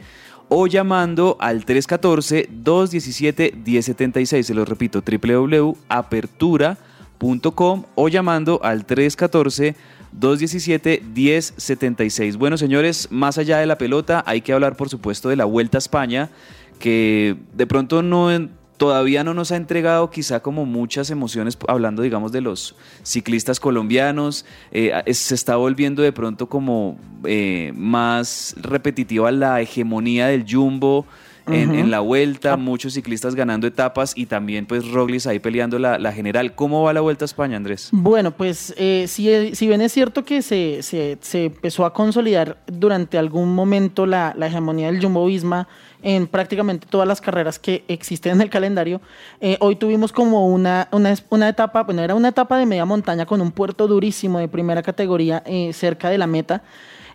o llamando al 314-217-1076. Se lo repito, www.apertura.com o llamando al 314 217-1076. Bueno, señores, más allá de la pelota, hay que hablar, por supuesto, de la Vuelta a España, que de pronto no todavía no nos ha entregado quizá como muchas emociones, hablando digamos de los ciclistas colombianos, eh, se está volviendo de pronto como eh, más repetitiva la hegemonía del jumbo. En, la vuelta, muchos ciclistas ganando etapas y también pues Roglic ahí peleando la, la general. ¿Cómo va la Vuelta a España, Andrés? Bueno, pues eh, si, si bien es cierto que se, se- se empezó a consolidar durante algún momento la, la hegemonía del Jumbo Visma en prácticamente todas las carreras que existen en el calendario, eh, hoy tuvimos como una, una, una etapa, bueno, era una etapa de media montaña con un puerto durísimo de primera categoría eh, cerca de la meta.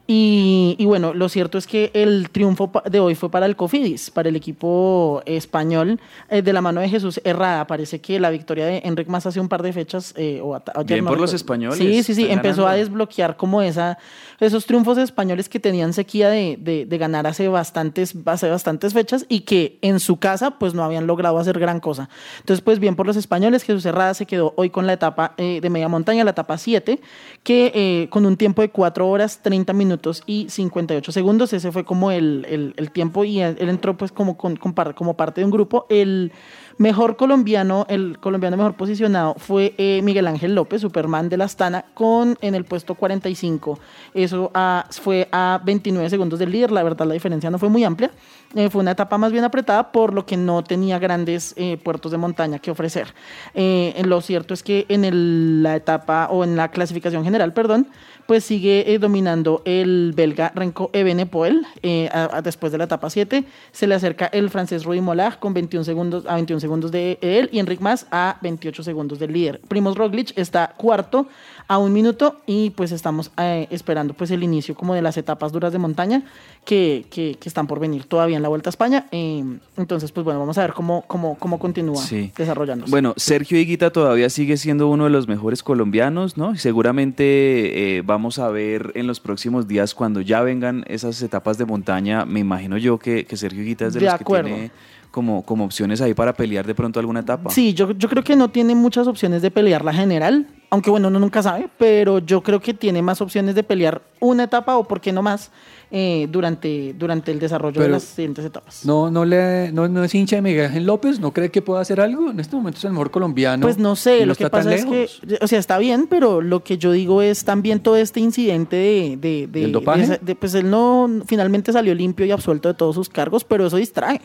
Y, y bueno, lo cierto es que el triunfo de hoy fue para el Cofidis, para el equipo español, eh, de la mano de Jesús Herrada. Parece que la victoria de Enric Mas hace un par de fechas. eh, o ayer Bien no por los españoles, Sí, sí, sí. Empezó a desbloquear como esa, esos triunfos españoles que tenían sequía de, de- de ganar hace bastantes, hace bastantes fechas y que en su casa pues no habían logrado hacer gran cosa. Entonces, pues bien por los españoles, Jesús Herrada se quedó hoy con la etapa eh, de media montaña, la etapa 7, que eh, con un tiempo de 4 horas, 30 minutos y 58 segundos, ese fue como el, el- el tiempo y él, entró pues como, con- como parte de un grupo. El mejor colombiano, el colombiano mejor posicionado fue eh, Miguel Ángel López, Superman de la Astana, con en el puesto 45. Eso ah, fue a 29 segundos del líder, la verdad la diferencia no fue muy amplia. Eh, fue una etapa más bien apretada por lo que no tenía grandes eh, puertos de montaña que ofrecer. Eh, lo cierto es que en el- la etapa o en la clasificación general, perdón, pues sigue eh, dominando el belga Renko Evenepoel eh, después de la etapa 7. Se le acerca el francés Rudy Mollard con 21 segundos a 21 segundos de él y Enric Mas a 28 segundos del líder. Primos Roglic está cuarto a un minuto y pues estamos eh, esperando pues el inicio como de las etapas duras de montaña que, que- que están por venir todavía en la Vuelta a España. Eh, entonces pues bueno, vamos a ver cómo, cómo, cómo continúa Sí. desarrollándose. Bueno, Sergio Higuita todavía sigue siendo uno de los mejores colombianos, ¿no? Y Seguramente eh, vamos a ver en los próximos días cuando ya vengan esas etapas de montaña, me imagino yo que, que Sergio Higuita es de, De los acuerdo. que tiene como, como opciones ahí para pelear de pronto alguna etapa. Sí, yo, yo creo que no tiene muchas opciones de pelear la general, aunque bueno, uno nunca sabe, pero yo creo que tiene más opciones de pelear una etapa o por qué no más eh, durante, durante el desarrollo de las siguientes etapas. No, no, le, no, no es hincha de Miguel Ángel López, ¿no cree que pueda hacer algo? En este momento es el mejor colombiano. Pues no sé, lo que pasa es lejos. que, o sea, está bien, pero lo que yo digo es también todo este incidente de... de, de- ¿Del dopaje? de- pues él no, finalmente salió limpio y absuelto de todos sus cargos, pero eso distrae.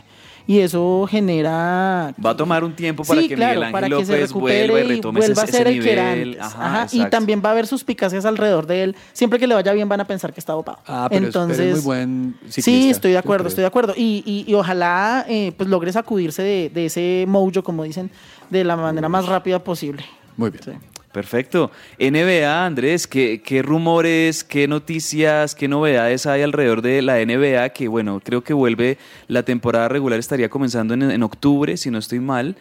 Y eso genera... Va a tomar un tiempo para Sí, que claro, Miguel Ángel para que se López vuelva y recupere vuelva ese, a ser ese el que era antes. Ajá, Ajá, y también va a haber suspicacias alrededor de él. Siempre que le vaya bien van a pensar que está dopado. Ah, pero es- pero es Entonces, muy buen Sí, estoy de acuerdo, estoy de acuerdo. Y, y- y ojalá eh, pues logre sacudirse de, de ese mojo, como dicen, de la manera más rápida posible. Muy bien. Perfecto. NBA, Andrés, ¿qué, ¿qué rumores, qué noticias, qué novedades hay alrededor de la NBA? Que bueno, creo que vuelve, la temporada regular estaría comenzando en, en octubre, si no estoy mal.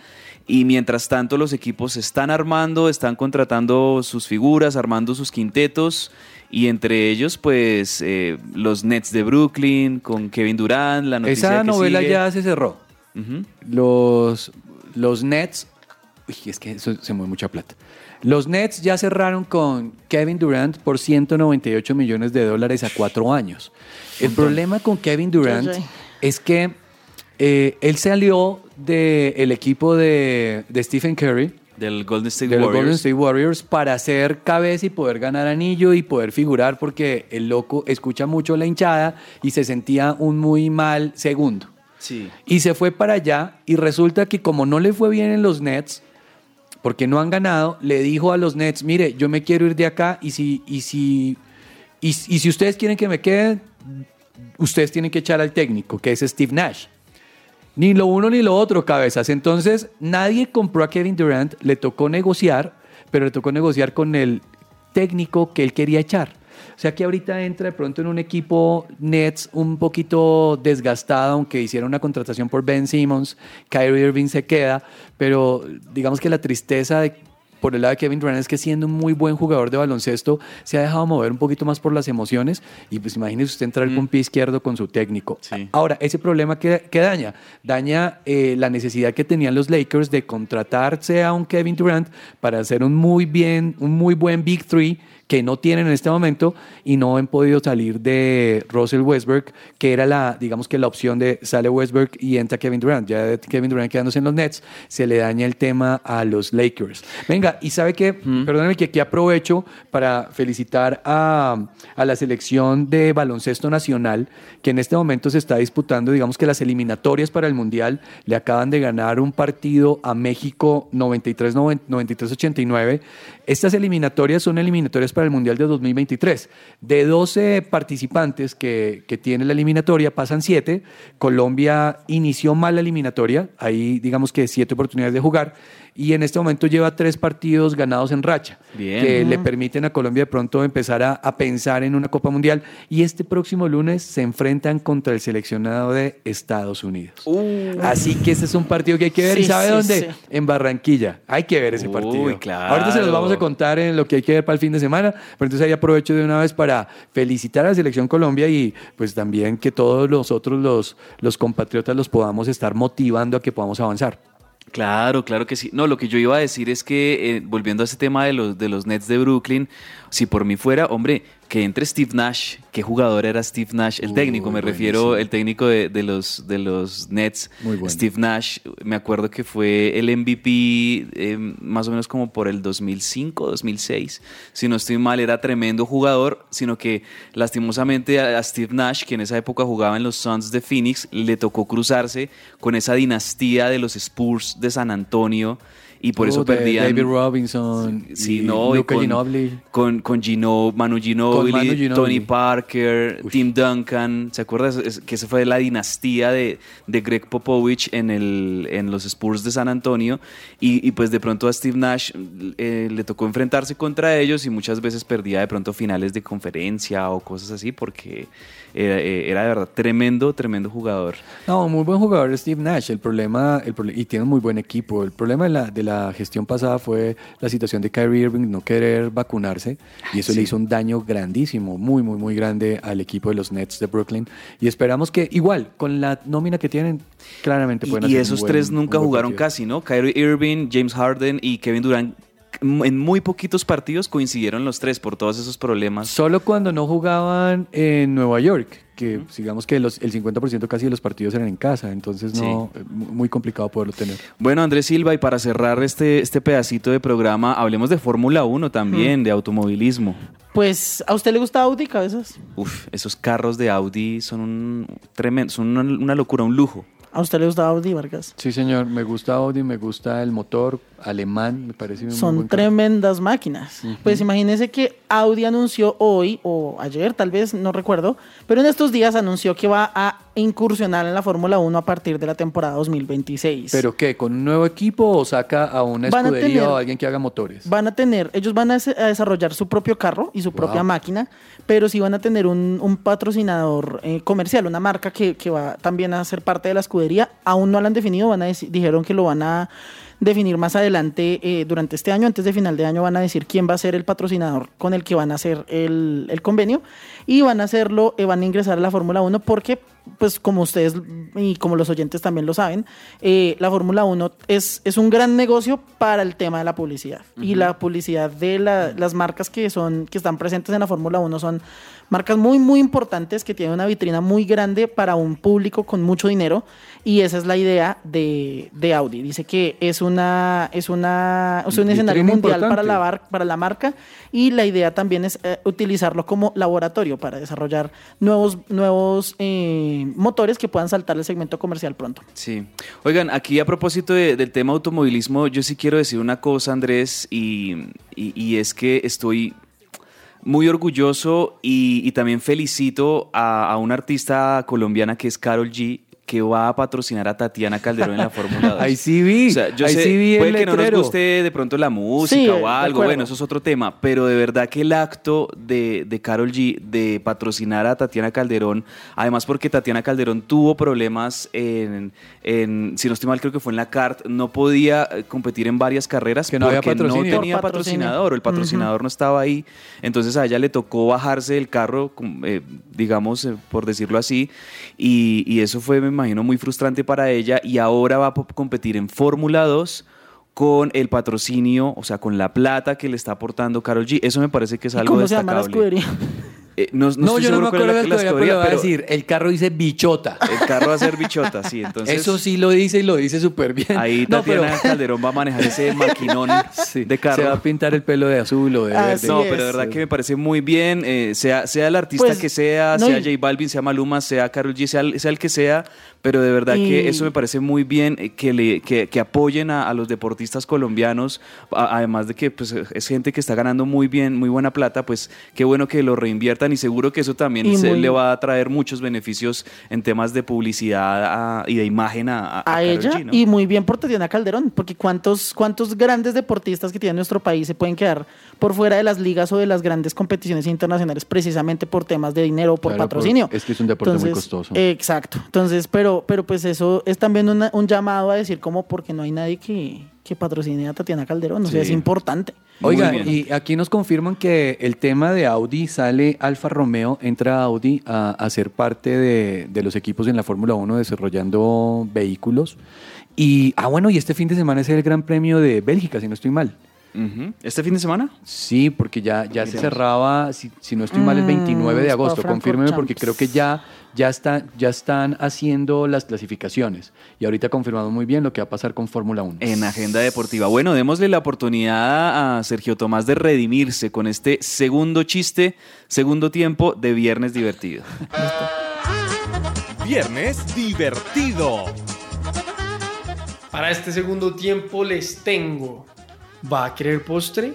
Y mientras tanto los equipos se están armando, están contratando sus figuras, armando sus quintetos. Y entre ellos, pues, eh, los Nets de Brooklyn, con Kevin Durant, la noticia Esa que novela sigue. ya se cerró. Los, los Nets, uy, es que eso se mueve mucha plata. Los Nets ya cerraron con Kevin Durant por 198 millones de dólares a cuatro años. El problema con Kevin Durant es que eh, él salió del equipo de, de Stephen Curry, Del Golden State Warriors. Golden State Warriors para ser cabeza y poder ganar anillo y poder figurar porque el loco escucha mucho la hinchada y se sentía un muy mal segundo. Sí. Y se fue para allá y resulta que como no le fue bien en los Nets, porque no han ganado, le dijo a los Nets, mire, yo me quiero ir de acá y si, y si, y, si ustedes quieren que me quede, ustedes tienen que echar al técnico, que es Steve Nash. Ni lo uno ni lo otro, cabezas. Entonces, nadie compró a Kevin Durant, le tocó negociar, pero le tocó negociar con el técnico que él quería echar. O sea que ahorita entra de pronto en un equipo Nets un poquito desgastado, aunque hicieron una contratación por Ben Simmons, Kyrie Irving se queda, pero digamos que la tristeza de por el lado de Kevin Durant es que siendo un muy buen jugador de baloncesto, se ha dejado mover un poquito más por las emociones y pues imagínese usted entrar con pie izquierdo con su técnico. Ahora, ese problema que, que daña, daña eh, la necesidad que tenían los Lakers de contratarse a un Kevin Durant para hacer un muy bien, un muy buen Big Three que no tienen en este momento y no han podido salir de Russell Westbrook, que era la, digamos que la opción de sale Westbrook y entra Kevin Durant. Ya Kevin Durant quedándose en los Nets, se le daña el tema a los Lakers. Venga, y sabe que, perdóneme que aquí aprovecho para felicitar a, a la selección de baloncesto nacional, que en este momento se está disputando, digamos que las eliminatorias para el Mundial, le acaban de ganar un partido a México 93-89. Estas eliminatorias son eliminatorias para el Mundial de 2023. De 12 participantes que, que tiene la eliminatoria, pasan 7. Colombia inició mal la eliminatoria, ahí digamos que 7 oportunidades de jugar y en este momento lleva tres partidos ganados en racha, Bien. que le permiten a Colombia de pronto empezar a, a pensar en una Copa Mundial. Y este próximo lunes se enfrentan contra el seleccionado de Estados Unidos. Así que este es un partido que hay que ver. ¿Y sabe sí, dónde? sí. En Barranquilla. Hay que ver ese Uy, partido. claro. Ahorita se los vamos a contar en lo que hay que ver para el fin de semana. Pero entonces ahí aprovecho de una vez para felicitar a la Selección Colombia y pues también que todos los otros, los, los compatriotas, los podamos estar motivando a que podamos avanzar. Claro, claro que sí. No, lo que yo iba a decir es que, eh, volviendo a ese tema de los, de los Nets de Brooklyn, si por mí fuera, hombre, que entre Steve Nash, ¿qué jugador era Steve Nash? El técnico, me refiero, buenísimo. el técnico de, de los, de los Nets, Muy bueno. Steve Nash, me acuerdo que fue el MVP eh, más o menos como por el 2005, 2006, si no estoy mal, era tremendo jugador, sino que lastimosamente a, a Steve Nash, que en esa época jugaba en los Suns de Phoenix, le tocó cruzarse con esa dinastía de los Spurs de San Antonio y por eso Oh, de perdían... David Robinson, Sí, y no, y con, Ginobili. con, con Gino, Manu Ginobili, Con Manu Ginobili. Tony Parker, Tim Duncan. ¿Se acuerdas? Es- que esa fue la dinastía de, de Greg Popovich en, el, en los Spurs de San Antonio. Y, y pues de pronto a Steve Nash eh, le tocó enfrentarse contra ellos y muchas veces perdía de pronto finales de conferencia o cosas así porque era, eh, era de verdad tremendo, tremendo jugador. No, muy buen jugador Steve Nash. El problema, el y tiene un muy buen equipo. El problema de la, de la gestión pasada fue la situación de Kyrie Irving no querer vacunarse y eso Sí. le hizo un daño grandísimo, muy, muy, muy grande al equipo de los Nets de Brooklyn. Y esperamos que, igual, con la nómina que tienen, claramente Y, pueden y hacer un esos buen- tres un nunca jugaron partido. casi, ¿no? Kyrie Irving, James Harden y Kevin Durant. En muy poquitos partidos coincidieron los tres por todos esos problemas. Solo cuando no jugaban en Nueva York, que digamos que los, el 50% casi de los partidos eran en casa, entonces no, eh, mu- muy complicado poderlo tener. Bueno, Andrés Silva, y para cerrar este, este pedacito de programa, hablemos de Fórmula 1 también, de automovilismo. Pues, ¿a usted le gusta Audi, cabezas? Uf, esos carros de Audi son un tremendo, son una, una locura, un lujo. ¿A usted le gusta Audi, Vargas? Sí, señor, me gusta Audi, me gusta el motor alemán, me parece muy Son buen tremendas máquinas. Pues imagínese que Audi anunció hoy o ayer, tal vez, no recuerdo, pero en estos días anunció que va a incursionar en la Fórmula 1 a partir de la temporada 2026. ¿Pero qué? ¿Con un nuevo equipo o saca a una Van a escudería tener- o a alguien que haga motores? Van a tener, ellos van a, desarrollar su propio carro y su propia máquina, pero sí van a tener un, un patrocinador eh, comercial, una marca que, que va también a ser parte de la escudería. Aún no lo han definido, van a dijeron que lo van a definir más adelante eh, durante este año, antes de final de año van a decir quién va a ser el patrocinador con el que van a hacer el, el convenio y van a hacerlo, eh, van a ingresar a la Fórmula 1 porque, pues como ustedes y como los oyentes también lo saben, eh, la Fórmula 1 es, es un gran negocio para el tema de la publicidad. Y la publicidad de la- las marcas que, son, que están presentes en la Fórmula 1 son marcas muy, muy importantes que tienen una vitrina muy grande para un público con mucho dinero y esa es la idea de, de Audi. Dice que es una es una es un escenario mundial para la, bar- para la marca y la idea también es eh, utilizarlo como laboratorio para desarrollar nuevos nuevos eh, motores que puedan saltar el segmento comercial pronto. Sí. Oigan, aquí a propósito de- del tema automovilismo, yo sí quiero decir una cosa, Andrés, y, y- y es que estoy muy orgulloso y, y también felicito a, a una artista colombiana que es Carol G, que va a patrocinar a Tatiana Calderón en la Fórmula 2. Ahí sí vi, O sea, yo ahí sé, sí vi el puede que no nos letrero. guste de pronto la música Sí, o algo, bueno, eso es otro tema, pero de verdad que el acto de, de Carol G de patrocinar a Tatiana Calderón, además porque Tatiana Calderón tuvo problemas en, en si no estoy mal, creo que fue en la CART, no podía eh, competir en varias carreras Que no había porque no patrocinio. tenía patrocinador, o el patrocinador no estaba ahí, entonces a ella le tocó bajarse del carro, eh, digamos, eh, por decirlo así, y, y eso fue, me imagino, muy frustrante para ella, y ahora va a competir en Fórmula 2 con el patrocinio, o sea, con la plata que le está aportando Carol G. Eso me parece que es ¿Y algo ¿Cómo se llama la destacable. escudería? Eh, no, no No, estoy yo no me acuerdo de la escudería, pero le voy a pero decir, el carro dice bichota. El carro va a ser bichota, sí. Entonces, Eso sí lo dice y lo dice súper bien. ahí No, pero- Tatiana Calderón va a manejar ese maquinón de carro. Se va a pintar el pelo de azul o de verde. Así no, es. pero de verdad que me parece muy bien, eh, sea, sea el artista Pues, que sea, no, sea J Balvin, sea Maluma, sea Karol G, sea el que sea, pero de verdad Y- que eso me parece muy bien, eh, que, le, que, que apoyen a, a los deportistas colombianos, a- además de que pues, es gente que está ganando muy bien, muy buena plata, pues qué bueno que lo reinviertan y seguro que eso también se muy- le va a traer muchos beneficios en temas de publicidad a- y de imagen a, a, a Karol ella G, ¿no? y muy bien por Tatiana Calderón, porque cuántos, cuántos grandes deportistas que tiene nuestro país se pueden quedar por fuera de las ligas o de las grandes competiciones internacionales precisamente por temas de dinero o por Claro, patrocinio. por- es que es un deporte muy costoso. Exacto. Entonces, pero, pero pues eso es también una- un llamado a decir como porque no hay nadie que, que patrocine a Tatiana Calderón, o sea, Sí. es importante. Oiga, y aquí nos confirman que el tema de Audi sale Alfa Romeo, entra Audi a, a ser parte de, de los equipos en la Fórmula 1 desarrollando vehículos. Y, ah, bueno, y este fin de semana es el Gran Premio de Bélgica, si no estoy mal. ¿Este fin de semana? Sí, porque ya, ya se cerraba, si, si no estoy mal, el Mm, 29 de Spa agosto. Confírmeme porque creo que ya, ya, está, ya están haciendo las clasificaciones. Y ahorita confirmado muy bien lo que va a pasar con Fórmula 1. En Agenda Deportiva. Bueno, démosle la oportunidad a Sergio Tomás de redimirse con este segundo chiste, segundo tiempo de Viernes Divertido. Viernes divertido. Para este segundo tiempo les tengo. ¿Va a querer postre?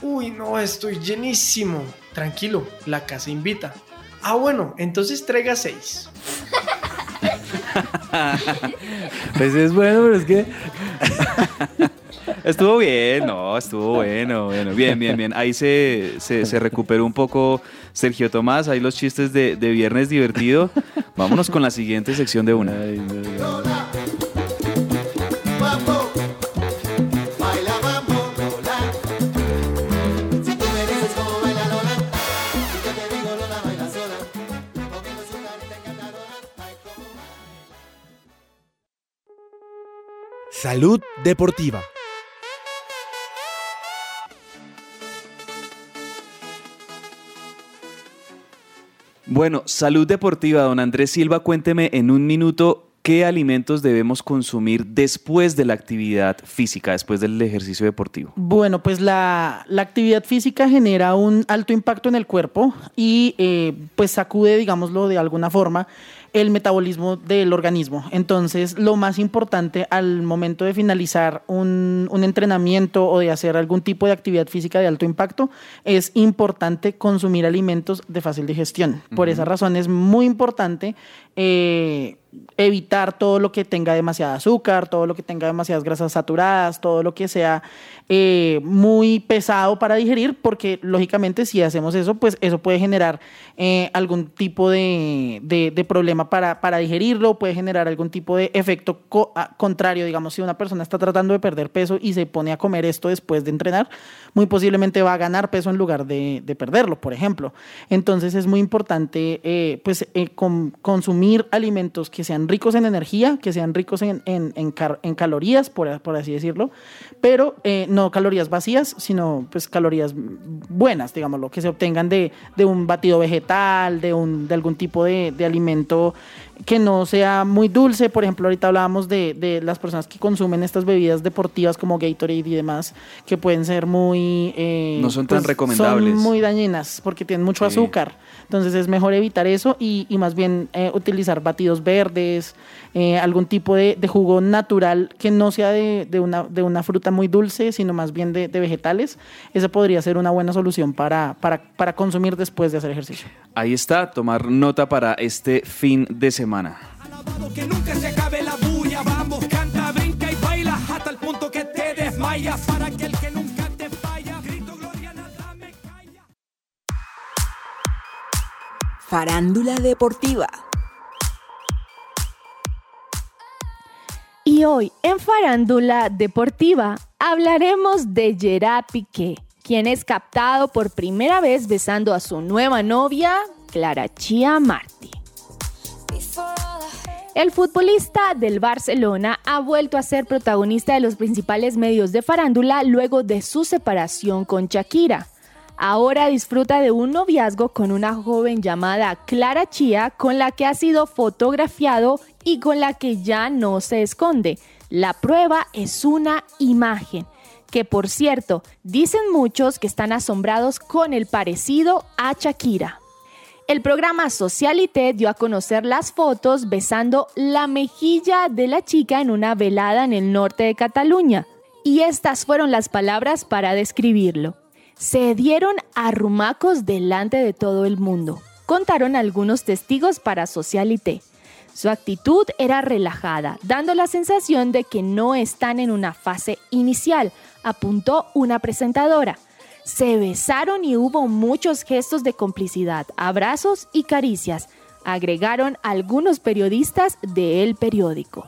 Uy, no, estoy llenísimo. Tranquilo, la casa invita. Ah, bueno, entonces traiga seis. Pues es bueno, pero es que Estuvo bien, no, estuvo bueno, bueno. Bien, bien, bien. Ahí se, se, se recuperó un poco Sergio Tomás, ahí los chistes de, de Viernes Divertido. Vámonos con la siguiente sección de una. Mambo, Salud deportiva. Bueno, salud deportiva, don Andrés Silva, cuénteme en un minuto qué alimentos debemos consumir después de la actividad física, después del ejercicio deportivo. Bueno, pues la, la actividad física genera un alto impacto en el cuerpo y eh, pues sacude, digámoslo de alguna forma, el metabolismo del organismo. Entonces, lo más importante al momento de finalizar un, un entrenamiento o de hacer algún tipo de actividad física de alto impacto, es importante consumir alimentos de fácil digestión. Por esa razón es muy importante eh, evitar todo lo que tenga demasiada azúcar, todo lo que tenga demasiadas grasas saturadas, todo lo que sea eh, muy pesado para digerir, porque lógicamente si hacemos eso, pues eso puede generar eh, algún tipo de, de- problema para, para digerirlo, puede generar algún tipo de efecto contrario, digamos, si una persona está tratando de perder peso y se pone a comer esto después de entrenar, muy posiblemente va a ganar peso en lugar de, de perderlo, por ejemplo. Entonces es muy importante eh, pues, eh, consumir alimentos que sean ricos en energía, que sean ricos en, en- en car- en calorías, por, por así decirlo, pero eh, no calorías vacías, sino pues calorías buenas, digámoslo, que se obtengan de, de un batido vegetal, de, un, de algún tipo de, de alimento que no sea muy dulce. Por ejemplo, ahorita hablábamos de, de las personas que consumen estas bebidas deportivas como Gatorade y demás, que pueden ser muy... eh, No son tan recomendables. Son muy dañinas porque tienen mucho Sí. azúcar. Entonces es mejor evitar eso y, y más bien eh, utilizar batidos verdes, eh, algún tipo de, de jugo natural que no sea de, de una, de una fruta muy dulce, sino más bien de, de vegetales. Esa podría ser una buena solución para, para, para consumir después de hacer ejercicio. Ahí está, tomar nota para este fin de semana. todo, que nunca se acabe la bulla. Vamos, canta, brinca y baila hasta el punto que te desmayas. Farándula deportiva. Y hoy en Farándula Deportiva hablaremos de Gerard Piqué, quien es captado por primera vez besando a su nueva novia, Clara Chia Martí. El futbolista del Barcelona ha vuelto a ser protagonista de los principales medios de farándula luego de su separación con Shakira. Ahora disfruta de un noviazgo con una joven llamada Clara Chia con la que ha sido fotografiado y con la que ya no se esconde. La prueba es una imagen, que por cierto, dicen muchos que están asombrados con el parecido a Shakira. El programa Socialité dio a conocer las fotos besando la mejilla de la chica en una velada en el norte de Cataluña. Y estas fueron las palabras para describirlo. Se dieron arrumacos delante de todo el mundo, contaron algunos testigos para Socialité. Su actitud era relajada, dando la sensación de que no están en una fase inicial, apuntó una presentadora. Se besaron y hubo muchos gestos de complicidad, abrazos y caricias, agregaron algunos periodistas del periódico.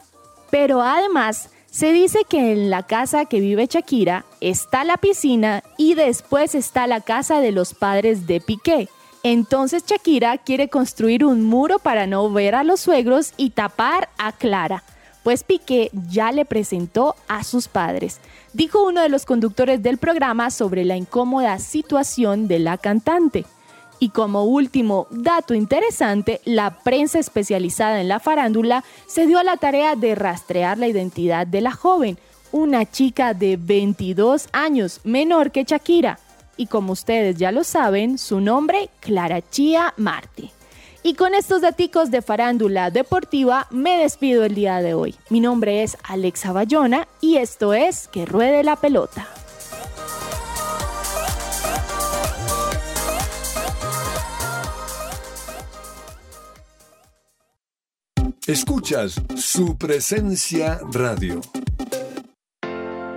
Pero además, se dice que en la casa que vive Shakira está la piscina y después está la casa de los padres de Piqué. Entonces Shakira quiere construir un muro para no ver a los suegros y tapar a Clara, pues Piqué ya le presentó a sus padres, dijo uno de los conductores del programa sobre la incómoda situación de la cantante. Y como último dato interesante, la prensa especializada en la farándula se dio a la tarea de rastrear la identidad de la joven, una chica de 22 años, menor que Shakira. Y como ustedes ya lo saben, su nombre, Clara Chia Martí. Y con estos daticos de farándula deportiva me despido el día de hoy. Mi nombre es Alexa Bayona y esto es Que Ruede la Pelota. Escuchas su presencia radio.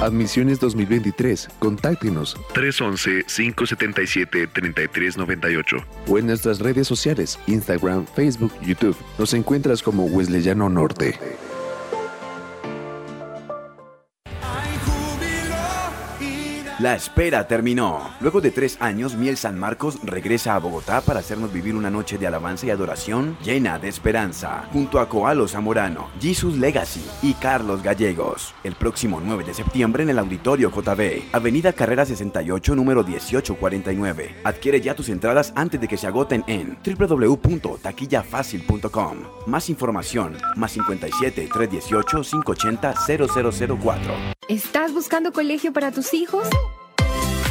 Admisiones 2023. Contáctenos 311-577-3398 o en nuestras redes sociales, Instagram, Facebook, YouTube. Nos encuentras como Wesleyano Norte. La espera terminó. Luego de tres años, Miel San Marcos regresa a Bogotá para hacernos vivir una noche de alabanza y adoración llena de esperanza, junto a Coalo Zamorano, Jesus Legacy y Carlos Gallegos. El próximo 9 de septiembre en el Auditorio JB, Avenida Carrera 68, número 1849. Adquiere ya tus entradas antes de que se agoten en www.taquillafacil.com. Más información, más 57 318 580 0004. ¿Estás buscando colegio para tus hijos?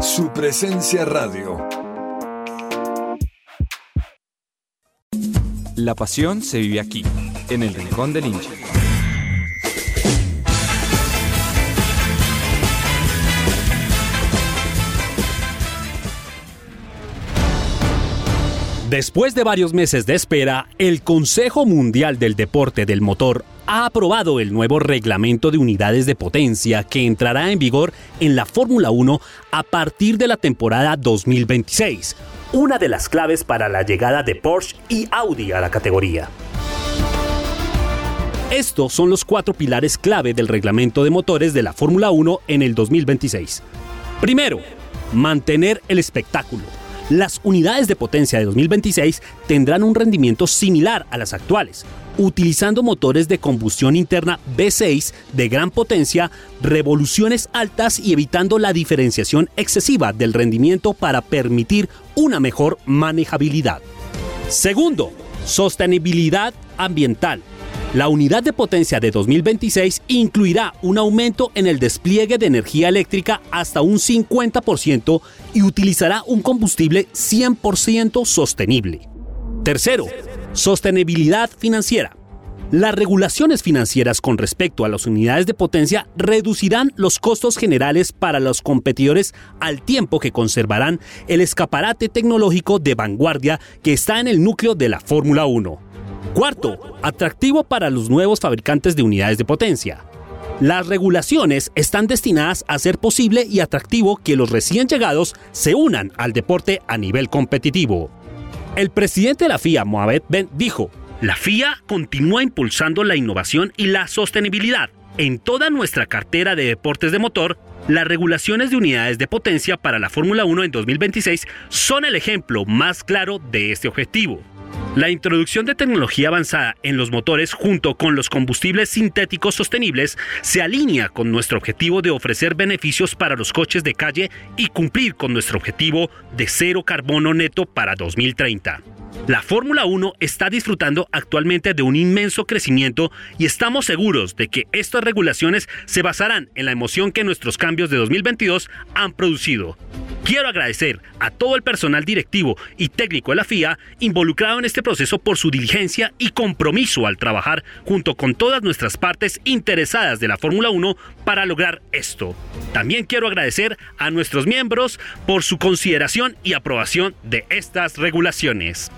Su presencia radio. La pasión se vive aquí, en el Rincón del Hincha. Después de varios meses de espera, el Consejo Mundial del Deporte del Motor ha aprobado el nuevo reglamento de unidades de potencia que entrará en vigor en la Fórmula 1 a partir de la temporada 2026, una de las claves para la llegada de Porsche y Audi a la categoría. Estos son los cuatro pilares clave del reglamento de motores de la Fórmula 1 en el 2026. Primero, mantener el espectáculo. Las unidades de potencia de 2026 tendrán un rendimiento similar a las actuales, utilizando motores de combustión interna V6 de gran potencia, revoluciones altas y evitando la diferenciación excesiva del rendimiento para permitir una mejor manejabilidad. Segundo, sostenibilidad ambiental. La unidad de potencia de 2026 incluirá un aumento en el despliegue de energía eléctrica hasta un 50% y utilizará un combustible 100% sostenible. Tercero, sostenibilidad financiera. Las regulaciones financieras con respecto a las unidades de potencia reducirán los costos generales para los competidores al tiempo que conservarán el escaparate tecnológico de vanguardia que está en el núcleo de la Fórmula 1. Cuarto, atractivo para los nuevos fabricantes de unidades de potencia. Las regulaciones están destinadas a hacer posible y atractivo que los recién llegados se unan al deporte a nivel competitivo. El presidente de la FIA, Mohamed Ben, dijo, la FIA continúa impulsando la innovación y la sostenibilidad. En toda nuestra cartera de deportes de motor, las regulaciones de unidades de potencia para la Fórmula 1 en 2026 son el ejemplo más claro de este objetivo. La introducción de tecnología avanzada en los motores junto con los combustibles sintéticos sostenibles se alinea con nuestro objetivo de ofrecer beneficios para los coches de calle y cumplir con nuestro objetivo de cero carbono neto para 2030. La Fórmula 1 está disfrutando actualmente de un inmenso crecimiento y estamos seguros de que estas regulaciones se basarán en la emoción que nuestros cambios de 2022 han producido. Quiero agradecer a todo el personal directivo y técnico de la FIA involucrado en este proceso por su diligencia y compromiso al trabajar junto con todas nuestras partes interesadas de la Fórmula 1 para lograr esto. También quiero agradecer a nuestros miembros por su consideración y aprobación de estas regulaciones.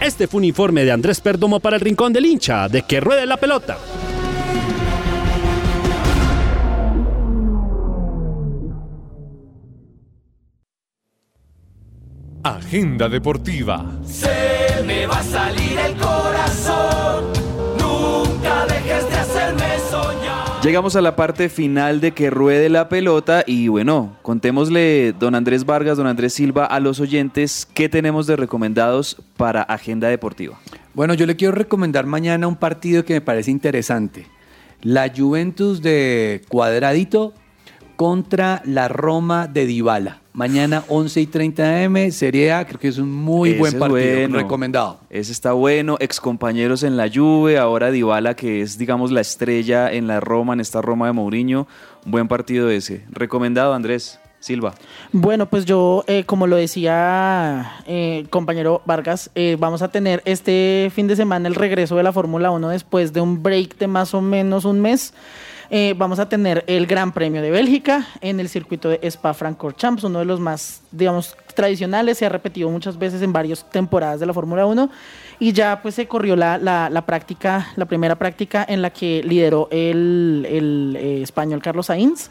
Este fue un informe de Andrés Perdomo para el Rincón del Hincha, de que ruede la pelota. Agenda deportiva. Se me va a salir el corazón. Llegamos a la parte final de que ruede la pelota y bueno, contémosle, don Andrés Vargas, don Andrés Silva, a los oyentes qué tenemos de recomendados para Agenda Deportiva. Bueno, yo le quiero recomendar mañana un partido que me parece interesante. La Juventus de Cuadradito contra la Roma de Dybala. Mañana 11 y 30 am, Serie A, creo que es un muy Ese buen es partido, bueno. recomendado. Ese está bueno, excompañeros en la Juve, ahora Dybala que es digamos la estrella en la Roma, en esta Roma de Mourinho, un buen partido ese. Recomendado Andrés Silva. Bueno, pues yo, eh, como lo decía eh, compañero Vargas, eh, vamos a tener este fin de semana el regreso de la Fórmula 1 después de un break de más o menos un mes. Eh, vamos a tener el Gran Premio de Bélgica en el circuito de Spa-Francorchamps, uno de los más, digamos, tradicionales, se ha repetido muchas veces en varias temporadas de la Fórmula 1 y ya pues se corrió la, la- práctica, la primera práctica en la que lideró el, el, eh, español Carlos Sainz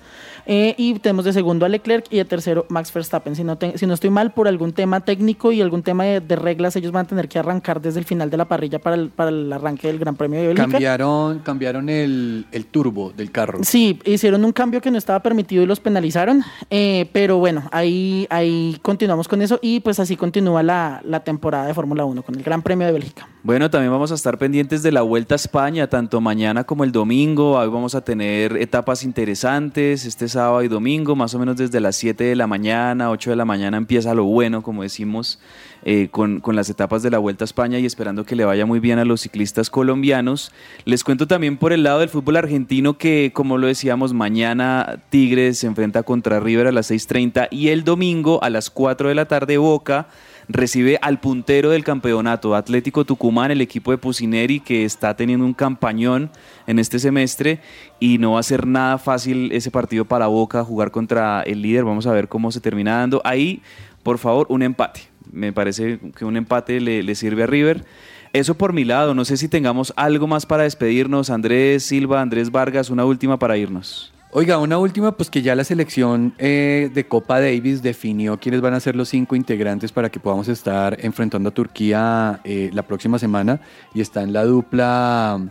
eh, y tenemos de segundo a Leclerc y de tercero Max Verstappen. Si no, te- si no estoy mal, por algún tema técnico y algún tema de, de reglas, ellos van a tener que arrancar desde el final de la parrilla para el, para el arranque del Gran Premio de Bélgica. Cambiaron, cambiaron el, el turbo del carro. Sí, hicieron un cambio que no estaba permitido y los penalizaron, eh, pero bueno, ahí, ahí continuamos con eso y pues así continúa la, la temporada de Fórmula 1 con el Gran Premio de Bélgica. Bueno, también vamos a estar pendientes de la Vuelta a España, tanto mañana como el domingo. Hoy vamos a tener etapas interesantes este sábado y domingo, más o menos desde las 7 de la mañana, 8 de la mañana empieza lo bueno, como decimos, eh, con, con las etapas de la Vuelta a España y esperando que le vaya muy bien a los ciclistas colombianos. Les cuento también por el lado del fútbol argentino que, como lo decíamos, mañana Tigres se enfrenta contra River a las 6.30 y el domingo a las 4 de la tarde Boca recibe al puntero del campeonato, Atlético Tucumán, el equipo de Pusineri, que está teniendo un campañón en este semestre y no va a ser nada fácil ese partido para Boca jugar contra el líder. Vamos a ver cómo se termina dando. Ahí, por favor, un empate. Me parece que un empate le, le sirve a River. Eso por mi lado, no sé si tengamos algo más para despedirnos. Andrés Silva, Andrés Vargas, una última para irnos. Oiga, una última, pues que ya la selección eh, de Copa Davis definió quiénes van a ser los cinco integrantes para que podamos estar enfrentando a Turquía eh, la próxima semana. Y está en la dupla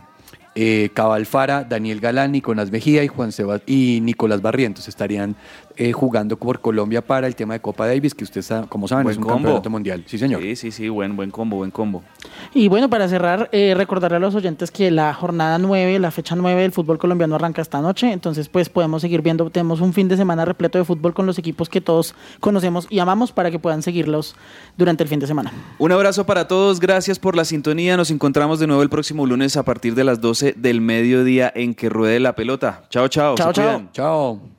eh, Cabal Fara, Daniel Galán, Nicolás Mejía y Juan Sebas y Nicolás Barrientos. Estarían eh, jugando por Colombia para el tema de Copa Davis, que usted sabe, como saben, Buen es un combo. campeonato mundial. Sí, señor. Sí, sí, sí, buen, buen combo, buen combo. Y bueno, para cerrar, eh, recordarle a los oyentes que la jornada 9, la fecha 9 del fútbol colombiano arranca esta noche, entonces pues podemos seguir viendo, tenemos un fin de semana repleto de fútbol con los equipos que todos conocemos y amamos para que puedan seguirlos durante el fin de semana. Un abrazo para todos, gracias por la sintonía. Nos encontramos de nuevo el próximo lunes a partir de las 12 del mediodía en que ruede la pelota. Chao, chao. Chao, se chao. cuidan. Chao.